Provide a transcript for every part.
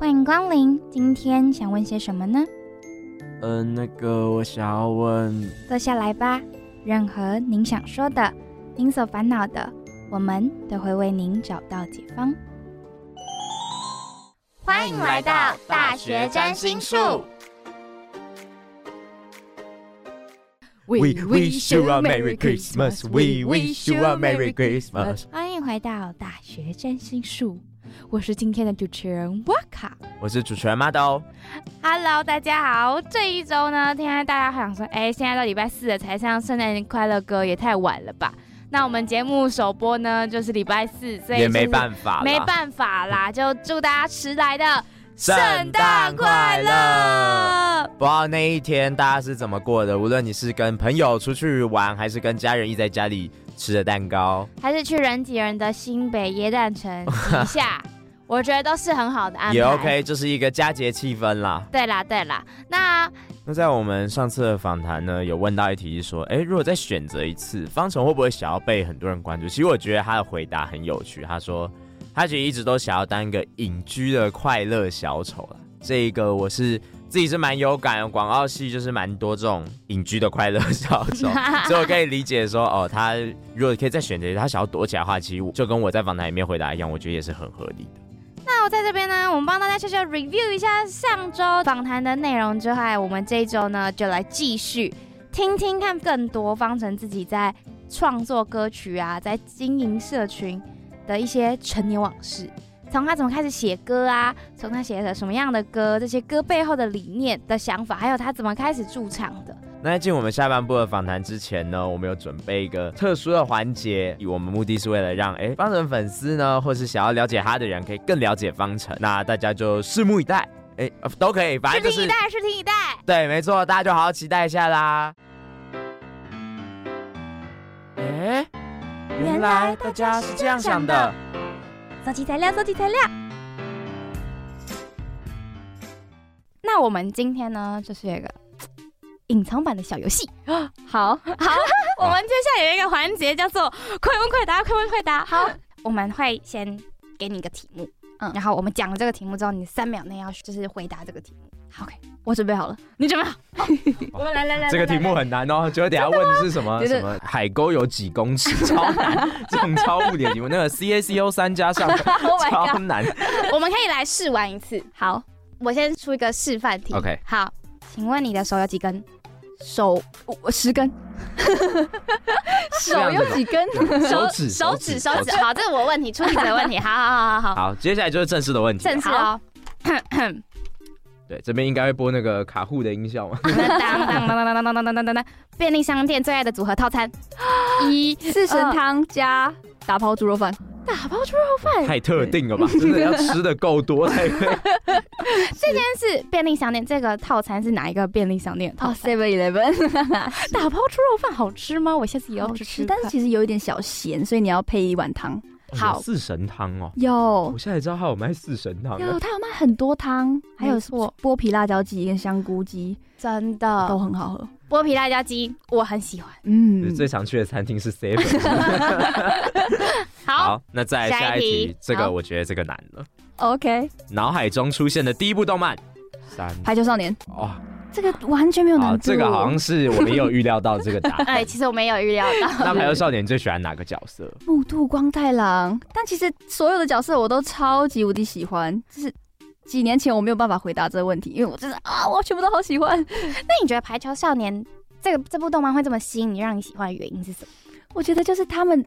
欢迎光临，今天想问些什么呢？嗯、呃，那个我想要问，坐下来吧。任何您想说的，您所烦恼的，我们都会为您找到解方。欢迎来到大学占星术。We wish you a Merry Christmas. We wish you a Merry Christmas. 欢迎回到大学占星术。我是今天的主持人瓦卡，我是主持人马豆。Hello，大家好。这一周呢，现在大家想说，哎，现在到礼拜四了才唱圣诞快乐歌，也太晚了吧？那我们节目首播呢，就是礼拜四，所以也没办法，没办法啦，就祝大家迟来的圣诞快乐。不知道那一天大家是怎么过的？无论你是跟朋友出去玩，还是跟家人一在家里。吃的蛋糕，还是去人挤人的新北耶诞城一下，我觉得都是很好的安排。也 OK，这是一个佳节气氛啦。对啦，对啦。那那在我们上次的访谈呢，有问到一题是说，哎，如果再选择一次，方程会不会想要被很多人关注？其实我觉得他的回答很有趣。他说，他其实一直都想要当一个隐居的快乐小丑了。这一个我是。自己是蛮有感，广告系就是蛮多这种隐居的快乐小丑，所以我可以理解说，哦，他如果可以再选择，他想要躲起来的话，其实就跟我在访谈里面回答一样，我觉得也是很合理的。那我在这边呢，我们帮大家悄悄 review 一下上周访谈的内容之后，我们这一周呢就来继续听听看更多方程自己在创作歌曲啊，在经营社群的一些陈年往事。从他怎么开始写歌啊？从他写的什么样的歌？这些歌背后的理念的想法，还有他怎么开始驻唱的？那在进我们下半部的访谈之前呢，我们有准备一个特殊的环节，我们目的是为了让哎方程粉丝呢，或是想要了解他的人，可以更了解方程。那大家就拭目以待，哎，都可以，反正就是 拭目以待，拭目以待。对，没错，大家就好好期待一下啦。哎，原来大家是这样想的。收集材料，收集材料。那我们今天呢，就是有一个隐藏版的小游戏。好 好，我们接下来有一个环节叫做 快问快答，快问快答。好，我们会先给你一个题目，嗯，然后我们讲了这个题目之后，你三秒内要就是回答这个题目。OK，我准备好了，你准备好？我们来来来，这个题目很难哦，就等下问的是什么什么海沟有几公尺，超难，这种超物理的题目，那个 C A C O 三加上 超难。我们可以来试玩一次。好，我先出一个示范题。OK，好，请问你的手有几根？手十根。手有几根？手指手指手指。好，这是我问题，出题的问题。好好好好好。好，接下来就是正式的问题。正式哦。对，这边应该会播那个卡户的音效嘛？当当当当当当当当当当！便利商店最爱的组合套餐：一四神汤加打抛猪肉饭。打包猪肉饭太特定了吧？真的要吃的够多才可以。这件是便利商店，这个套餐是哪一个便利商店？哦，Seven Eleven。打包猪肉饭好吃吗？我下次也要去吃。但是其实有一点小咸，所以你要配一碗汤。好，四神汤哦，有，我现在知道他有卖四神汤，有，他有卖很多汤，还有剥剥皮辣椒鸡跟香菇鸡，真的。都很好喝。剥皮辣椒鸡我很喜欢，嗯，最常去的餐厅是 Seven。好，那再来下一题，这个我觉得这个难了。OK，脑海中出现的第一部动漫，三排球少年。哦。这个完全没有难度。这个好像是我没有预料到这个答案。哎，其实我没有预料到。那排球少年最喜欢哪个角色？木兔光太郎。但其实所有的角色我都超级无敌喜欢。就是几年前我没有办法回答这个问题，因为我真的啊，我全部都好喜欢。那你觉得排球少年这个这部动漫会这么吸引你，让你喜欢的原因是什么？我觉得就是他们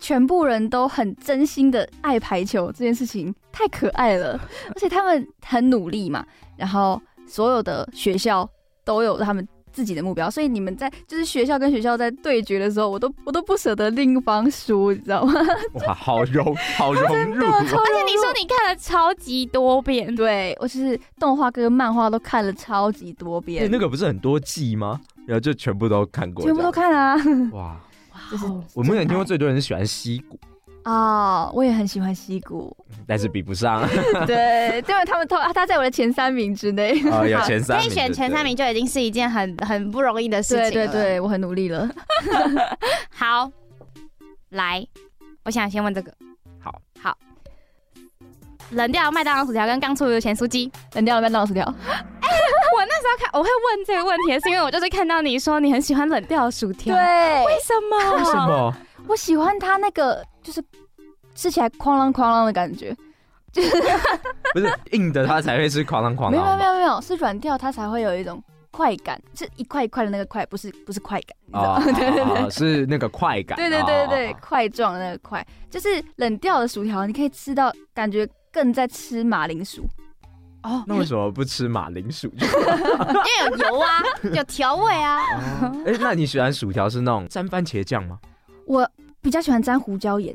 全部人都很真心的爱排球这件事情太可爱了，而且他们很努力嘛，然后。所有的学校都有他们自己的目标，所以你们在就是学校跟学校在对决的时候，我都我都不舍得另一方输，你知道吗？哇，好融，好融入。而且你说你看了超级多遍，对，我就是动画跟漫画都看了超级多遍。那个不是很多季吗？然后就全部都看过，全部都看啊！哇，就是我目前听过最多人是喜欢西谷。哦，我也很喜欢西谷，但是比不上。对，因为他们他他在我的前三名之内。哦，有前三名，可以选前三名就已经是一件很很不容易的事情了。对对对，我很努力了。好，来，我想先问这个。好，好。冷掉麦当劳薯条跟刚出炉的咸酥鸡，冷掉了麦当劳薯条。我那时候看我会问这个问题，是因为我就是看到你说你很喜欢冷掉薯条，对，为什么？为什么？我喜欢它那个就是吃起来哐啷哐啷的感觉，就是不是硬的它才会是哐啷哐啷，没有没有没有，是软掉它才会有一种。快感是一块一块的那个块，不是不是快感，你知道吗？对对对，是那个快感。对对对对，块状的那个块，就是冷掉的薯条，你可以吃到感觉更在吃马铃薯。哦，那为什么不吃马铃薯？因为有油啊，有调味啊。哎，那你喜欢薯条是那种沾番茄酱吗？我。比较喜欢沾胡椒盐，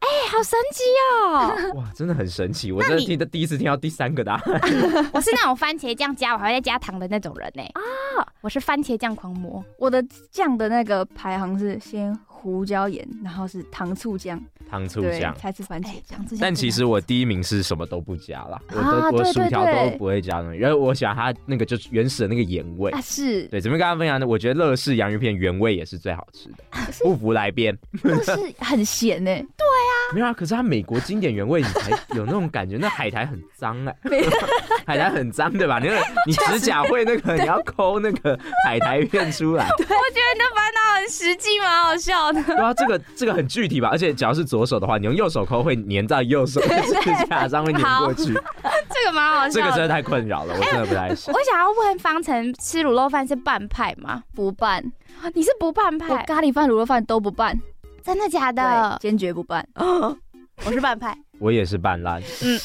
哎、欸，好神奇哦！哇，真的很神奇，我真的听的第一次听到第三个答案。我是那种番茄酱加我还会再加糖的那种人呢。啊，我是番茄酱狂魔。我的酱的那个排行是先胡椒盐，然后是糖醋酱。糖醋酱。才是番茄酱，但其实我第一名是什么都不加啦，我的我薯条都不会加东西，因为我喜欢它那个就是原始的那个盐味。啊。是。对，怎么跟大家分享呢，我觉得乐事洋芋片原味也是最好吃的，不服来辩。乐事很咸呢，对啊，没有啊，可是它美国经典原味你才有那种感觉，那海苔很脏哎，海苔很脏对吧？那个你 指甲会那个你要抠那个海苔片出来，我觉得你的烦恼很实际，蛮好笑的。对啊，这个这个很具体吧，而且只要是左手的话，你用右手抠会粘在右手的指甲上，会粘过去。这个蛮好笑。这个真的太困扰了，我真的不太喜欢。我想要问方程，吃卤肉饭是半派吗？不拌。你是不半派？咖喱饭、卤肉饭都不拌。真的假的？坚决不拌。我是半派。我也是半烂。嗯。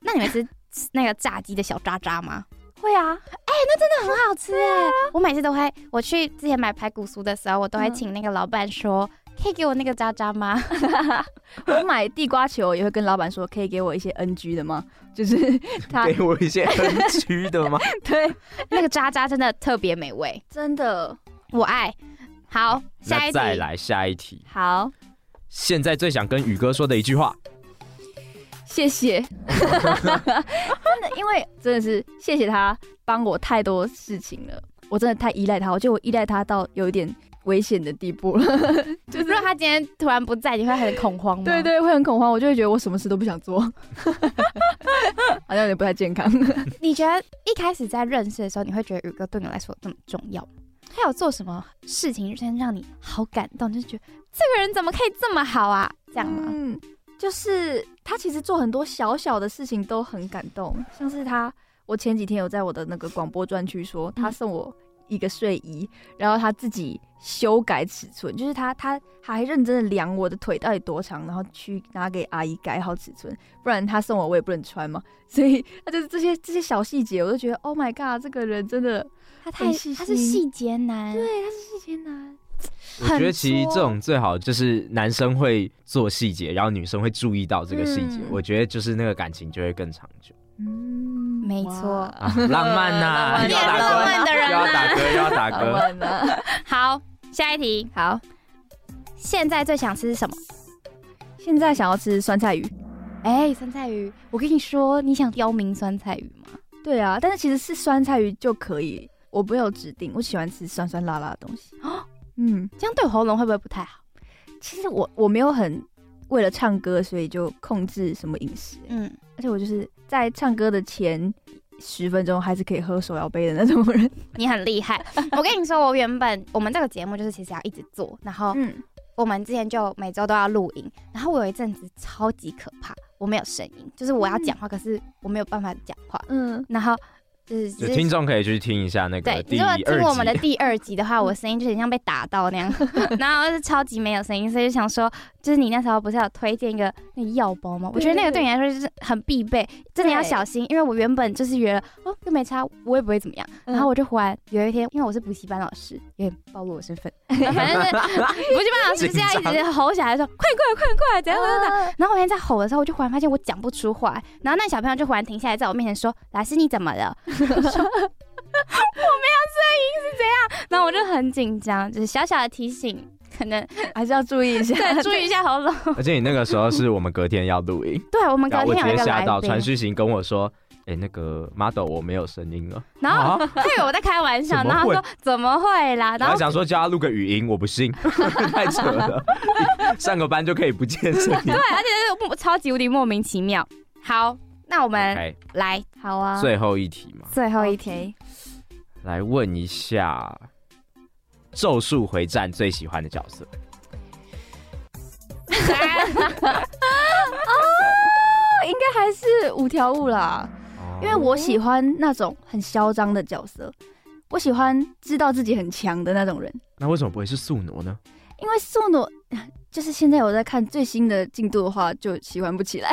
那你们吃那个炸鸡的小渣渣吗？会啊。哎，那真的很好吃哎！我每次都会，我去之前买排骨酥的时候，我都会请那个老板说。可以给我那个渣渣吗？我买地瓜球也会跟老板说，可以给我一些 NG 的吗？就是 他给我一些 NG 的吗？对，那个渣渣真的特别美味，真的我爱。好，下一题，再来下一题。好，现在最想跟宇哥说的一句话，谢谢。真的，因为真的是谢谢他帮我太多事情了，我真的太依赖他，我觉得我依赖他到有一点。危险的地步了，就是如果他今天突然不在，你会很恐慌吗？对对，会很恐慌，我就会觉得我什么事都不想做，好像有点不太健康。你觉得一开始在认识的时候，你会觉得宇哥对你来说这么重要？他有做什么事情先让你好感动，就是觉得这个人怎么可以这么好啊？这样吗？嗯，就是他其实做很多小小的事情都很感动，像是他，我前几天有在我的那个广播专区说，他送我一个睡衣，然后他自己。修改尺寸，就是他，他还认真的量我的腿到底多长，然后去拿给阿姨改好尺寸，不然他送我我也不能穿嘛。所以他就是这些这些小细节，我都觉得 Oh my God，这个人真的他太细，他是细节男，对，他是细节男。我觉得其实这种最好就是男生会做细节，然后女生会注意到这个细节，嗯、我觉得就是那个感情就会更长久。嗯，没错、啊，浪漫呐、啊，要浪漫的人、啊，要打歌，又要打歌，好。下一题，好。现在最想吃什么？现在想要吃酸菜鱼。哎、欸，酸菜鱼，我跟你说，你想刁民酸菜鱼吗？对啊，但是其实是酸菜鱼就可以，我没有指定，我喜欢吃酸酸辣辣的东西。哦，嗯，这样对喉咙会不会不太好？其实我我没有很为了唱歌，所以就控制什么饮食。嗯，而且我就是在唱歌的前。十分钟还是可以喝手摇杯的那种人，你很厉害。我跟你说，我原本我们这个节目就是其实要一直做，然后我们之前就每周都要录音，然后我有一阵子超级可怕，我没有声音，就是我要讲话，可是我没有办法讲话，嗯，然后。就是听众可以去听一下那个第二集。对，如果听我们的第二集的话，我声音就很像被打到那样，然后是超级没有声音，所以就想说，就是你那时候不是有推荐一个那个药包吗？我觉得那个对你来说就是很必备，真的要小心，因为我原本就是觉得哦，又没差，我也不会怎么样。然后我就忽然有一天，因为我是补习班老师，有点暴露我身份，反正是补习班老师是要一直吼小孩说快快快快怎样怎样怎样。然后我那天在吼的时候，我就忽然发现我讲不出话，然后那小朋友就忽然停下来在我面前说：“老师你怎么了？”我没有声音是怎样？然后我就很紧张，就是小小的提醒，可能 还是要注意一下，对，注意一下喉咙。而且你那个时候是我们隔天要录音，对，我们隔天有一个来宾，我直接吓到传讯息跟我说：“哎、欸，那个 model 我没有声音了。”然后他以为我在开玩笑，然后他说：“怎么会啦？”然后想说叫他录个语音，我不信，太扯了，上个班就可以不见声音。对，而且是超级无敌莫名其妙。好，那我们来好啊，最后一题嘛，最后一题，来问一下《咒术回战》最喜欢的角色。哦，应该还是五条悟啦，因为我喜欢那种很嚣张的角色，我喜欢知道自己很强的那种人。那为什么不会是宿儺呢？因为宿儺 就是现在我在看最新的进度的话，就喜欢不起来。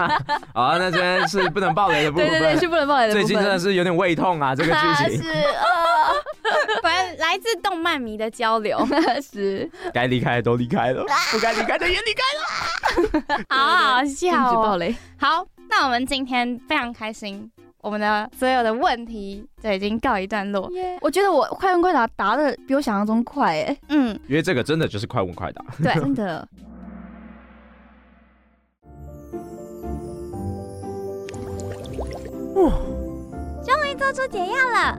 啊，那今天是不能爆雷的部分，对对对，是不能爆雷的部分。最近真的是有点胃痛啊，这个剧情。是啊，反正来自动漫迷的交流，是该离开的都离开了，不该离开的也离开了。好好笑哦！禁止爆雷。好，那我们今天非常开心。我们的所有的问题就已经告一段落。Yeah. 我觉得我快问快答答的比我想象中快哎。嗯，因为这个真的就是快问快答。对，真的。哇！终于做出解药了。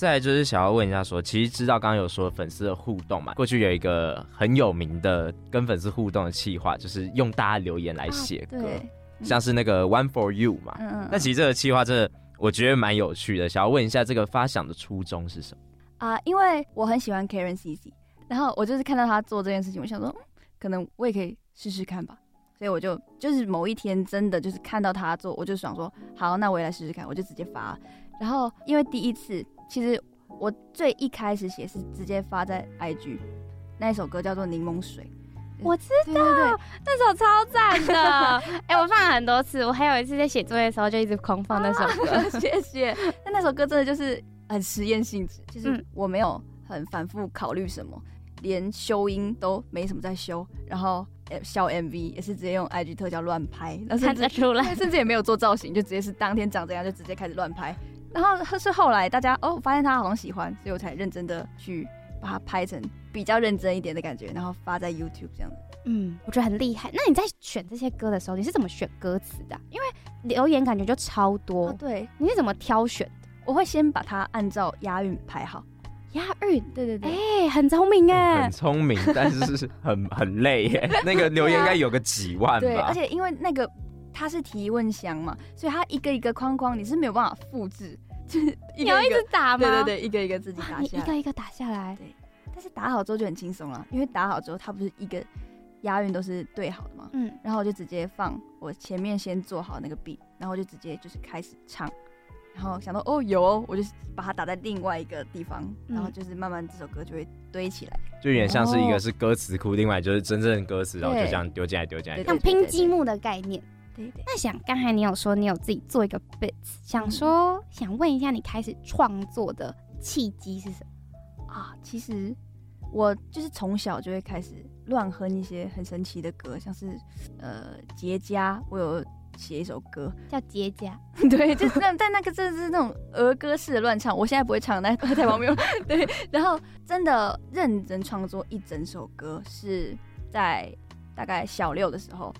再来就是想要问一下说，说其实知道刚刚有说粉丝的互动嘛？过去有一个很有名的跟粉丝互动的企划，就是用大家留言来写歌，啊、像是那个 One for You 嘛。那其实这个企划真的我觉得蛮有趣的，想要问一下这个发想的初衷是什么？啊、呃，因为我很喜欢 Karen CC，然后我就是看到他做这件事情，我想说，可能我也可以试试看吧。所以我就就是某一天真的就是看到他做，我就想说，好，那我也来试试看，我就直接发。然后因为第一次。其实我最一开始写是直接发在 IG，那一首歌叫做《柠檬水》，我知道，那首超赞的，哎、欸，我放了很多次，我还有一次在写作业的时候就一直狂放那首歌，啊、谢谢。但那首歌真的就是很实验性质，就是我没有很反复考虑什么，连修音都没什么在修，然后小 MV 也是直接用 IG 特效乱拍，看得出来，甚至也没有做造型，就直接是当天长这样就直接开始乱拍。然后是后来大家哦发现他好像喜欢，所以我才认真的去把它拍成比较认真一点的感觉，然后发在 YouTube 这样子。嗯，我觉得很厉害。那你在选这些歌的时候，你是怎么选歌词的？因为留言感觉就超多。哦、对，你是怎么挑选的？我会先把它按照押韵排好。押韵？对对对。哎、欸，很聪明哎、嗯。很聪明，但是是很很累耶。那个留言应该有个几万吧？对，而且因为那个。它是提问箱嘛，所以它一个一个框框你是没有办法复制，就是一个一个，你要一直打吗？对对对，一个一个自己打下来，一个一个打下来。对，但是打好之后就很轻松了，因为打好之后它不是一个押韵都是对好的嘛，嗯，然后我就直接放我前面先做好那个 beat，然后我就直接就是开始唱，然后想到哦有哦，我就把它打在另外一个地方，然后就是慢慢这首歌就会堆起来，就有点像是一个是歌词库，另外就是真正的歌词，然后就这样丢进来丢进来，像拼积木的概念。对对对，那想刚才你有说你有自己做一个 beat，想说、嗯、想问一下你开始创作的契机是什么啊？其实我就是从小就会开始乱哼一些很神奇的歌，像是呃结痂，我有写一首歌叫结痂，对，就是那但那个真的是那种儿歌式的乱唱，我现在不会唱，但太荒谬了。对，然后真的认真创作一整首歌是在大概小六的时候。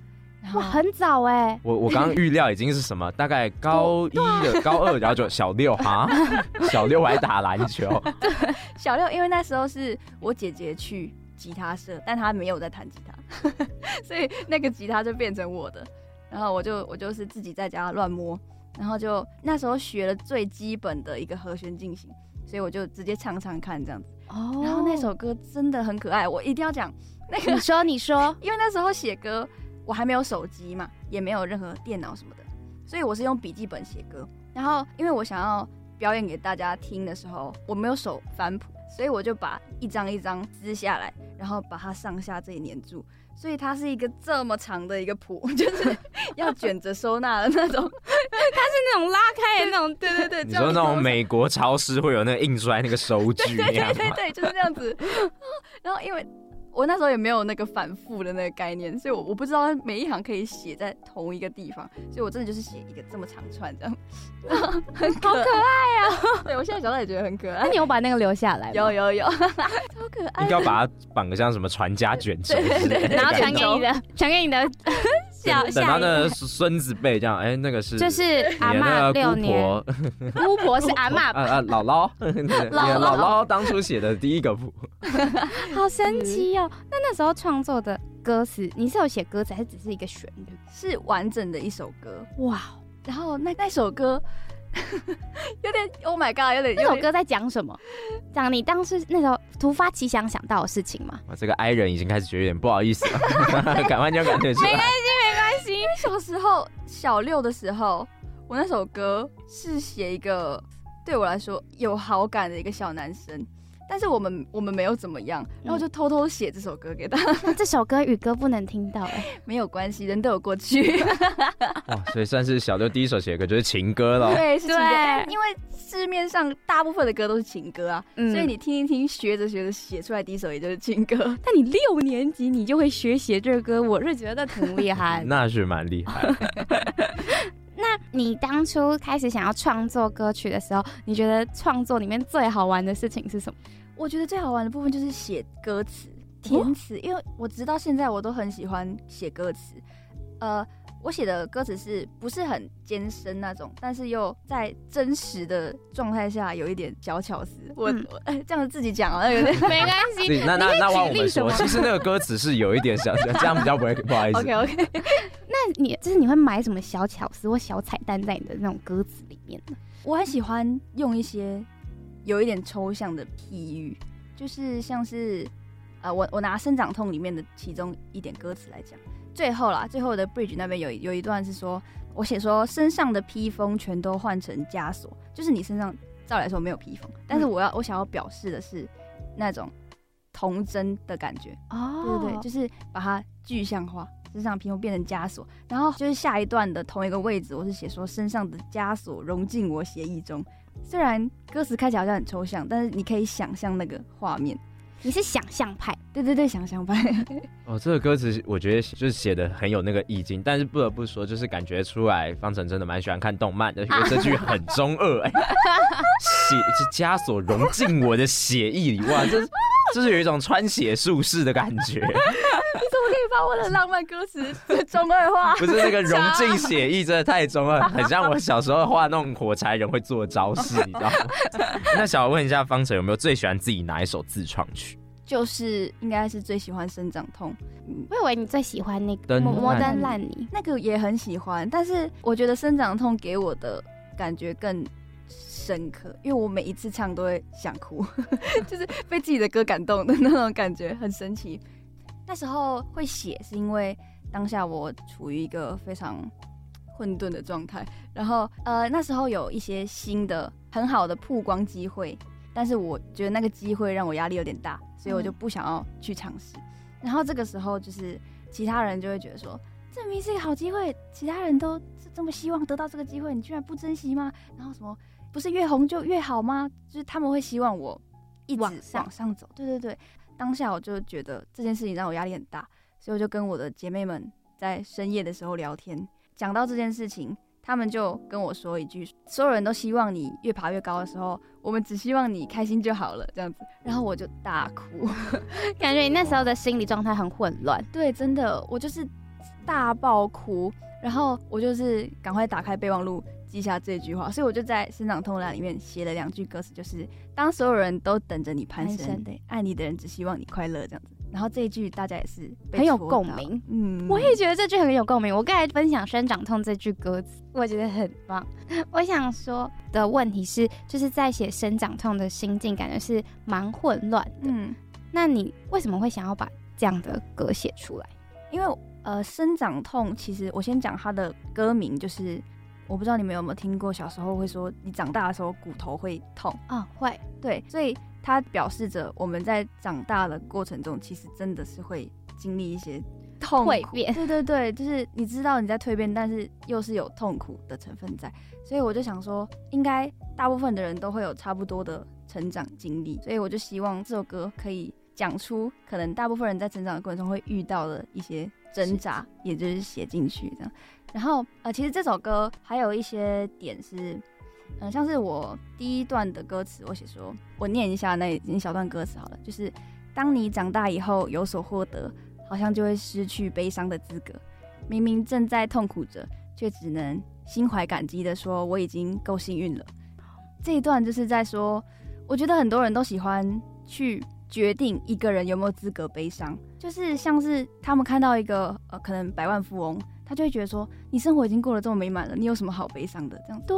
哇，很早哎！我我刚刚预料已经是什么？大概高一的高二，然后就小六哈，小六还打篮球。对，小六，因为那时候是我姐姐去吉他社，但她没有在弹吉他，所以那个吉他就变成我的。然后我就我就是自己在家乱摸，然后就那时候学了最基本的一个和弦进行，所以我就直接唱唱看这样子。哦，然后那首歌真的很可爱，我一定要讲那个。你说，你说，因为那时候写歌。我还没有手机嘛，也没有任何电脑什么的，所以我是用笔记本写歌。然后，因为我想要表演给大家听的时候，我没有手翻谱，所以我就把一张一张撕下来，然后把它上下这里粘住。所以它是一个这么长的一个谱，就是要卷着收纳的那种。它是那种拉开的那种，对对对。你说那种美国超市会有那个印出来那个收据对对对，就是这样子。然后因为。我那时候也没有那个反复的那个概念，所以我我不知道每一行可以写在同一个地方，所以我真的就是写一个这么长串这样，很 可好可爱呀、啊！对，我现在想到也觉得很可爱。那你有把那个留下来？有有有，超可爱。应该要把它绑个像什么传家卷轴，对对对然后传给你的，传给你的小等他的孙子辈这样，哎，那个是就是阿妈六年，姑婆是阿妈，啊啊，姥姥，姥姥当初写的第一个谱，好神奇哦。那那时候创作的歌词，你是有写歌词，还是只是一个旋律？是完整的一首歌，哇！然后那那首歌。有点，Oh my God，有点。那首歌在讲什么？讲你当时那时候突发奇想想到的事情吗？我这个 I 人已经开始觉得有点不好意思了，赶快就感觉出来。没关系，没关系。因为小时候小六的时候，我那首歌是写一个对我来说有好感的一个小男生。但是我们我们没有怎么样，然后就偷偷写这首歌给他。那这首歌宇哥不能听到哎，没有关系，人都有过去。哇，所以算是小六第一首写歌就是情歌了。对，是情歌。因为市面上大部分的歌都是情歌啊，所以你听一听，学着学着写出来第一首也就是情歌。但你六年级你就会学写这歌，我是觉得挺厉害。那是蛮厉害。那你当初开始想要创作歌曲的时候，你觉得创作里面最好玩的事情是什么？我觉得最好玩的部分就是写歌词、填词，因为我直到现在我都很喜欢写歌词。呃，我写的歌词是不是很艰深那种，但是又在真实的状态下有一点小巧思。我哎、嗯，这样自己讲啊，有点 没关系。那那那往我们说，其实那个歌词是有一点小巧，这样比较不会不好意思。OK OK。那你就是你会买什么小巧思或小彩蛋在你的那种歌词里面呢？我很喜欢用一些。有一点抽象的譬喻，就是像是，呃，我我拿生长痛里面的其中一点歌词来讲，最后啦，最后的 bridge 那边有有一段是说，我写说身上的披风全都换成枷锁，就是你身上照来说没有披风，但是我要我想要表示的是那种童真的感觉，哦，对对对，就是把它具象化，身上披风变成枷锁，然后就是下一段的同一个位置，我是写说身上的枷锁融进我血液中。虽然歌词看起来好像很抽象，但是你可以想象那个画面。你是想象派，对对对，想象派。哦，这个歌词我觉得就是写的很有那个意境，但是不得不说，就是感觉出来方程真的蛮喜欢看动漫的，因为这句很中二，哎，血是枷锁融进我的血液里，哇，这就是有一种穿血术士的感觉。把我的浪漫歌词 中二化？不是那个融进写意，真的太中二，很像我小时候画那种火柴人会做的招式，你知道吗？那想问一下方程，有没有最喜欢自己哪一首自创曲？就是应该是最喜欢生长痛。我以为你最喜欢那个摩登烂泥，那个也很喜欢，但是我觉得生长痛给我的感觉更深刻，因为我每一次唱都会想哭，就是被自己的歌感动的那种感觉，很神奇。那时候会写，是因为当下我处于一个非常混沌的状态，然后呃那时候有一些新的很好的曝光机会，但是我觉得那个机会让我压力有点大，所以我就不想要去尝试。嗯、然后这个时候就是其他人就会觉得说，证明明是一个好机会，其他人都这么希望得到这个机会，你居然不珍惜吗？然后什么不是越红就越好吗？就是他们会希望我一直往，往上走。对对对。当下我就觉得这件事情让我压力很大，所以我就跟我的姐妹们在深夜的时候聊天，讲到这件事情，他们就跟我说一句：所有人都希望你越爬越高的时候，我们只希望你开心就好了，这样子。然后我就大哭，感觉你那时候的心理状态很混乱。对，真的，我就是大爆哭，然后我就是赶快打开备忘录。记下这句话，所以我就在生长痛栏里面写了两句歌词，就是当所有人都等着你攀升，对，爱你的人只希望你快乐这样子。然后这一句大家也是很有共鸣，嗯，我也觉得这句很有共鸣。我刚才分享生长痛这句歌词，我觉得很棒。我想说的问题是，就是在写生长痛的心境，感觉是蛮混乱的。嗯，那你为什么会想要把这样的歌写出来？因为呃，生长痛其实我先讲它的歌名就是。我不知道你们有没有听过，小时候会说你长大的时候骨头会痛啊、哦，会，对，所以它表示着我们在长大的过程中，其实真的是会经历一些痛苦，蜕变，对对对，就是你知道你在蜕变，但是又是有痛苦的成分在，所以我就想说，应该大部分的人都会有差不多的成长经历，所以我就希望这首歌可以讲出可能大部分人在成长的过程中会遇到的一些挣扎，也就是写进去这样。然后，呃，其实这首歌还有一些点是，嗯、像是我第一段的歌词，我写说，我念一下那一小段歌词好了，就是当你长大以后有所获得，好像就会失去悲伤的资格。明明正在痛苦着，却只能心怀感激的说我已经够幸运了。这一段就是在说，我觉得很多人都喜欢去决定一个人有没有资格悲伤，就是像是他们看到一个呃可能百万富翁，他就会觉得说你生活已经过得这么美满了，你有什么好悲伤的这样子。对，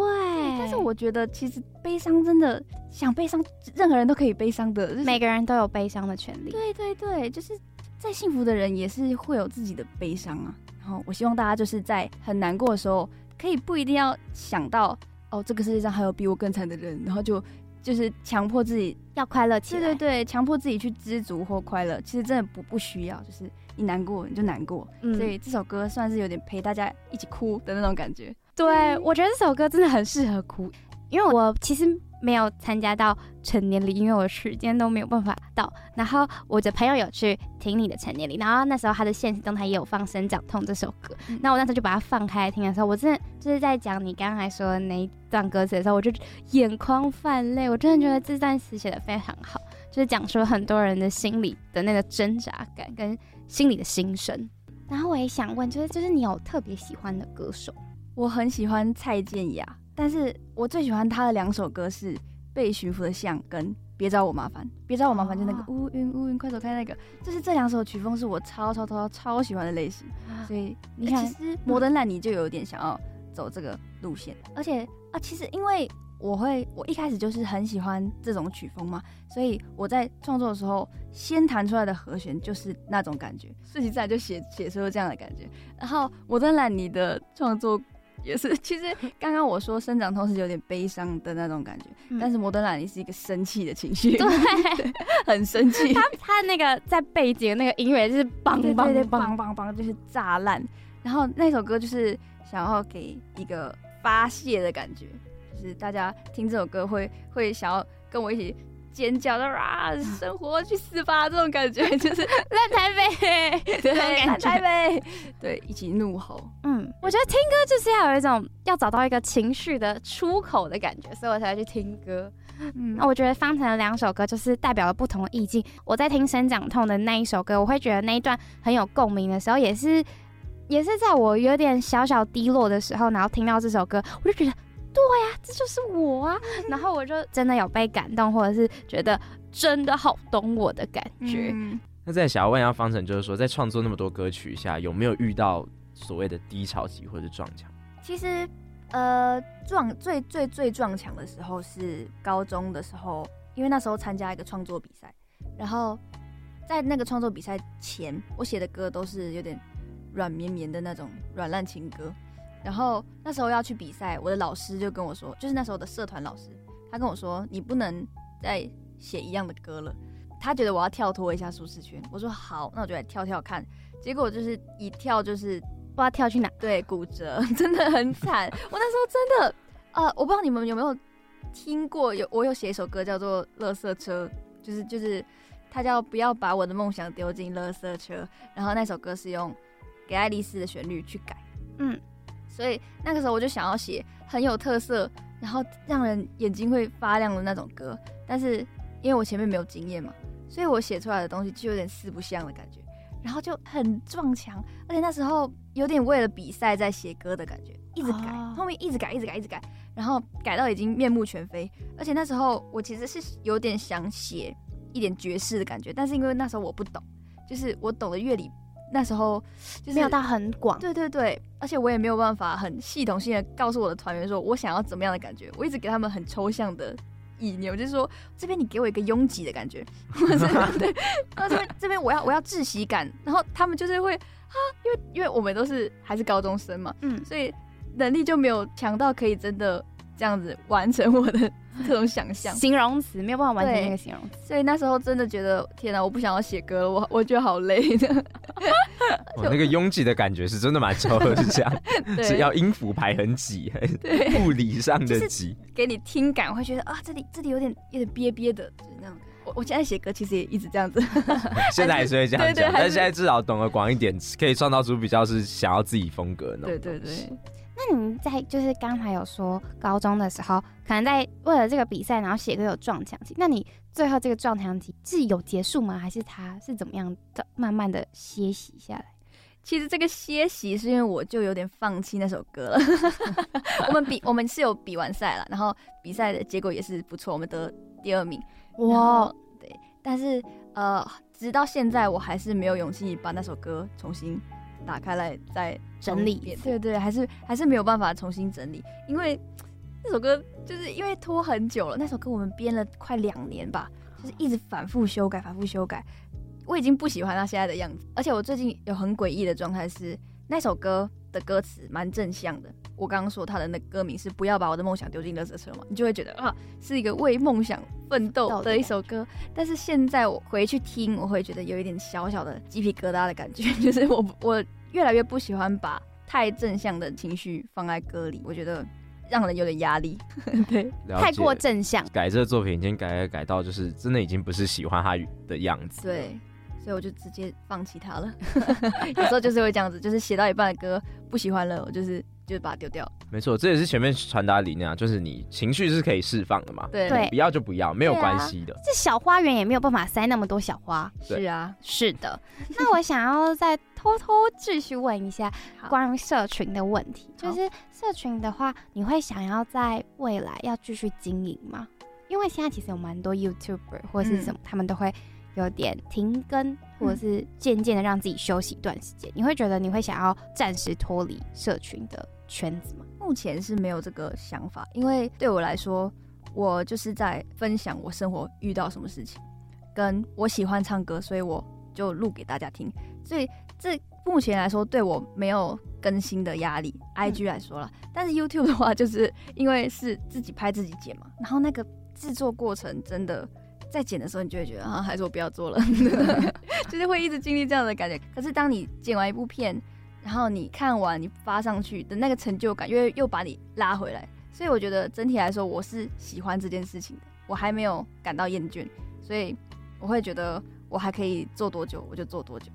但是我觉得其实悲伤真的想悲伤，任何人都可以悲伤的，每个人都有悲伤的权利。对对对，就是再幸福的人也是会有自己的悲伤啊。然后我希望大家就是在很难过的时候，可以不一定要想到哦，这个世界上还有比我更惨的人，然后就。就是强迫自己要快乐起来，对对对，强迫自己去知足或快乐，其实真的不不需要，就是你难过你就难过，嗯，所以这首歌算是有点陪大家一起哭的那种感觉。对，我觉得这首歌真的很适合哭，因为我其实。没有参加到成年礼，因为我时间都没有办法到。然后我的朋友有去听你的成年礼，然后那时候他的限时动态也有放《生长痛》这首歌。嗯、那我那时候就把它放开来听的时候，我真的就是在讲你刚才说的那一段歌词的时候，我就眼眶泛泪。我真的觉得这段词写的非常好，就是讲述很多人的心里的那个挣扎感跟心里的心声。然后我也想问，就是就是你有特别喜欢的歌手？我很喜欢蔡健雅。但是我最喜欢他的两首歌是《被驯服的象》跟《别找我麻烦》。别找我麻烦就那个乌云乌云快走开那个，就是这两首曲风是我超超超超超喜欢的类型。所以你看，其实摩登烂泥就有点想要走这个路线。而且啊，其实因为我会我一开始就是很喜欢这种曲风嘛，所以我在创作的时候先弹出来的和弦就是那种感觉，顺其自然就写写出了这样的感觉。然后摩登烂泥的创作。也是，其实刚刚我说生长痛是有点悲伤的那种感觉，嗯、但是摩登兰尼是一个生气的情绪，对，很生气。他他那个在背景那个音乐就是梆梆梆梆梆梆，就是炸烂。然后那首歌就是想要给一个发泄的感觉，就是大家听这首歌会会想要跟我一起。尖叫的啊！生活去死吧！这种感觉 就是烂台北，对，烂台北，对，一起怒吼。嗯，我觉得听歌就是要有一种要找到一个情绪的出口的感觉，所以我才会去听歌。嗯，那我觉得方程的两首歌就是代表了不同的意境。我在听《生长痛》的那一首歌，我会觉得那一段很有共鸣的时候，也是也是在我有点小小低落的时候，然后听到这首歌，我就觉得。对呀、啊，这就是我啊！然后我就真的有被感动，或者是觉得真的好懂我的感觉。嗯、那再想要问一下方程，就是说在创作那么多歌曲下，有没有遇到所谓的低潮期或者撞墙？其实，呃，撞最最最撞墙的时候是高中的时候，因为那时候参加一个创作比赛，然后在那个创作比赛前，我写的歌都是有点软绵绵的那种软烂情歌。然后那时候要去比赛，我的老师就跟我说，就是那时候的社团老师，他跟我说，你不能再写一样的歌了。他觉得我要跳脱一下舒适圈。我说好，那我就来跳跳看。结果就是一跳就是不知道跳去哪，对，骨折，真的很惨。我那时候真的，呃，我不知道你们有没有听过，有我有写一首歌叫做《乐色车》，就是就是他叫不要把我的梦想丢进乐色车。然后那首歌是用给爱丽丝的旋律去改，嗯。所以那个时候我就想要写很有特色，然后让人眼睛会发亮的那种歌。但是因为我前面没有经验嘛，所以我写出来的东西就有点四不像的感觉，然后就很撞墙。而且那时候有点为了比赛在写歌的感觉，一直改，后面一直改，一直改，一直改，然后改到已经面目全非。而且那时候我其实是有点想写一点爵士的感觉，但是因为那时候我不懂，就是我懂的乐理。那时候就是没有到很广，对对对，而且我也没有办法很系统性的告诉我的团员说我想要怎么样的感觉，我一直给他们很抽象的意念，我就是说这边你给我一个拥挤的感觉，对，然后这边这边我要我要窒息感，然后他们就是会啊，因为因为我们都是还是高中生嘛，嗯，所以能力就没有强到可以真的这样子完成我的。这种想象，形容词没有办法完成那个形容词，所以那时候真的觉得天哪，我不想要写歌了，我我觉得好累的。我那个拥挤的感觉是真的蛮抽象，对是要音符排很挤，物理上的挤，给你听感会觉得啊，这里这里有点有点憋憋的，就是那种。我我现在写歌其实也一直这样子，现在还是会这样讲，但现在至少懂得广一点，可以创造出比较是想要自己风格的。对对对。那你在就是刚才有说高中的时候，可能在为了这个比赛，然后写歌有撞墙期。那你最后这个撞墙期是有结束吗？还是它是怎么样的慢慢的歇息下来？其实这个歇息是因为我就有点放弃那首歌了。我们比我们是有比完赛了，然后比赛的结果也是不错，我们得第二名。哇，对，但是呃，直到现在我还是没有勇气把那首歌重新打开来再整理。对对，还是还是没有办法重新整理，因为那首歌就是因为拖很久了。那首歌我们编了快两年吧，就是一直反复修改，反复修改。我已经不喜欢他现在的样子，而且我最近有很诡异的状态是，那首歌的歌词蛮正向的。我刚刚说他的那歌名是“不要把我的梦想丢进垃圾车”嘛，你就会觉得啊，是一个为梦想奋斗的一首歌。但是现在我回去听，我会觉得有一点小小的鸡皮疙瘩的感觉，就是我我越来越不喜欢把太正向的情绪放在歌里，我觉得让人有点压力。对，太过正向，改这个作品已经改改改到就是真的已经不是喜欢他的样子。对。所以我就直接放弃它了。有时候就是会这样子，就是写到一半的歌不喜欢了，我就是就把它丢掉。没错，这也是前面传达理念啊，就是你情绪是可以释放的嘛。对，不要就不要，没有关系的。啊、这小花园也没有办法塞那么多小花。是啊，是的。那我想要再偷偷继续问一下 关于社群的问题，就是社群的话，你会想要在未来要继续经营吗？因为现在其实有蛮多 YouTuber 或者是什么，嗯、他们都会。有点停更，或者是渐渐的让自己休息一段时间，嗯，你会觉得你会想要暂时脱离社群的圈子吗？目前是没有这个想法，因为对我来说，我就是在分享我生活遇到什么事情，跟我喜欢唱歌，所以我就录给大家听。所以这目前来说对我没有更新的压力。IG 来说了，嗯，但是 YouTube 的话，就是因为是自己拍自己剪嘛，然后那个制作过程真的。在剪的时候，你就会觉得啊，还是我不要做了，就是会一直经历这样的感觉。可是当你剪完一部片，然后你看完你发上去的那个成就感，又又把你拉回来。所以我觉得整体来说，我是喜欢这件事情的，我还没有感到厌倦，所以我会觉得我还可以做多久，我就做多久。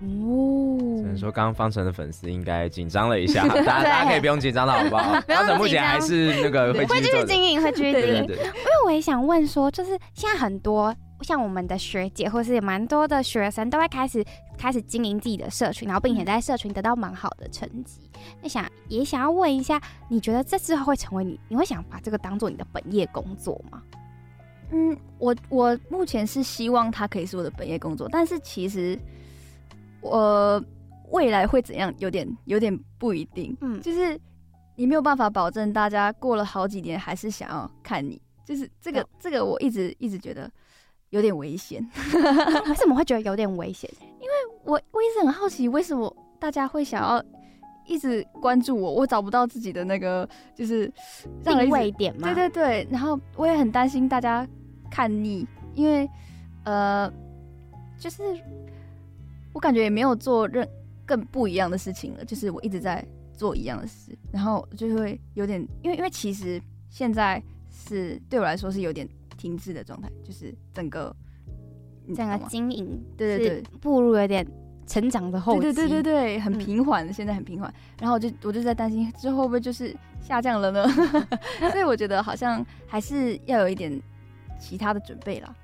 哦，只能说刚刚方程的粉丝应该紧张了一下，大家大家可以不用紧张了，好不好？方程目前还是那个会继续经营，会继续经营。因为我也想问说，就是现在很多像我们的学姐，或是有蛮多的学生，都会开始开始经营自己的社群，然后并且在社群得到蛮好的成绩。那想也想要问一下，你觉得这之后会成为你，你会想把这个当做你的本业工作吗？嗯，我我目前是希望它可以是我的本业工作，但是其实。我未来会怎样？有点有点不一定。嗯，就是你没有办法保证大家过了好几年还是想要看你。就是这个这个，我一直一直觉得有点危险。为什么会觉得有点危险？因为我我一直很好奇，为什么大家会想要一直关注我？我找不到自己的那个就是定位点嘛。对对对。然后我也很担心大家看腻，因为呃，就是。我感觉也没有做任更不一样的事情了，就是我一直在做一样的事，然后就会有点，因为因为其实现在是对我来说是有点停滞的状态，就是整个整个经营，对对对，步入有点成长的后期，对对对对对，很平缓，现在很平缓，然后我就我就在担心之后会不会就是下降了呢？所以我觉得好像还是要有一点其他的准备啦。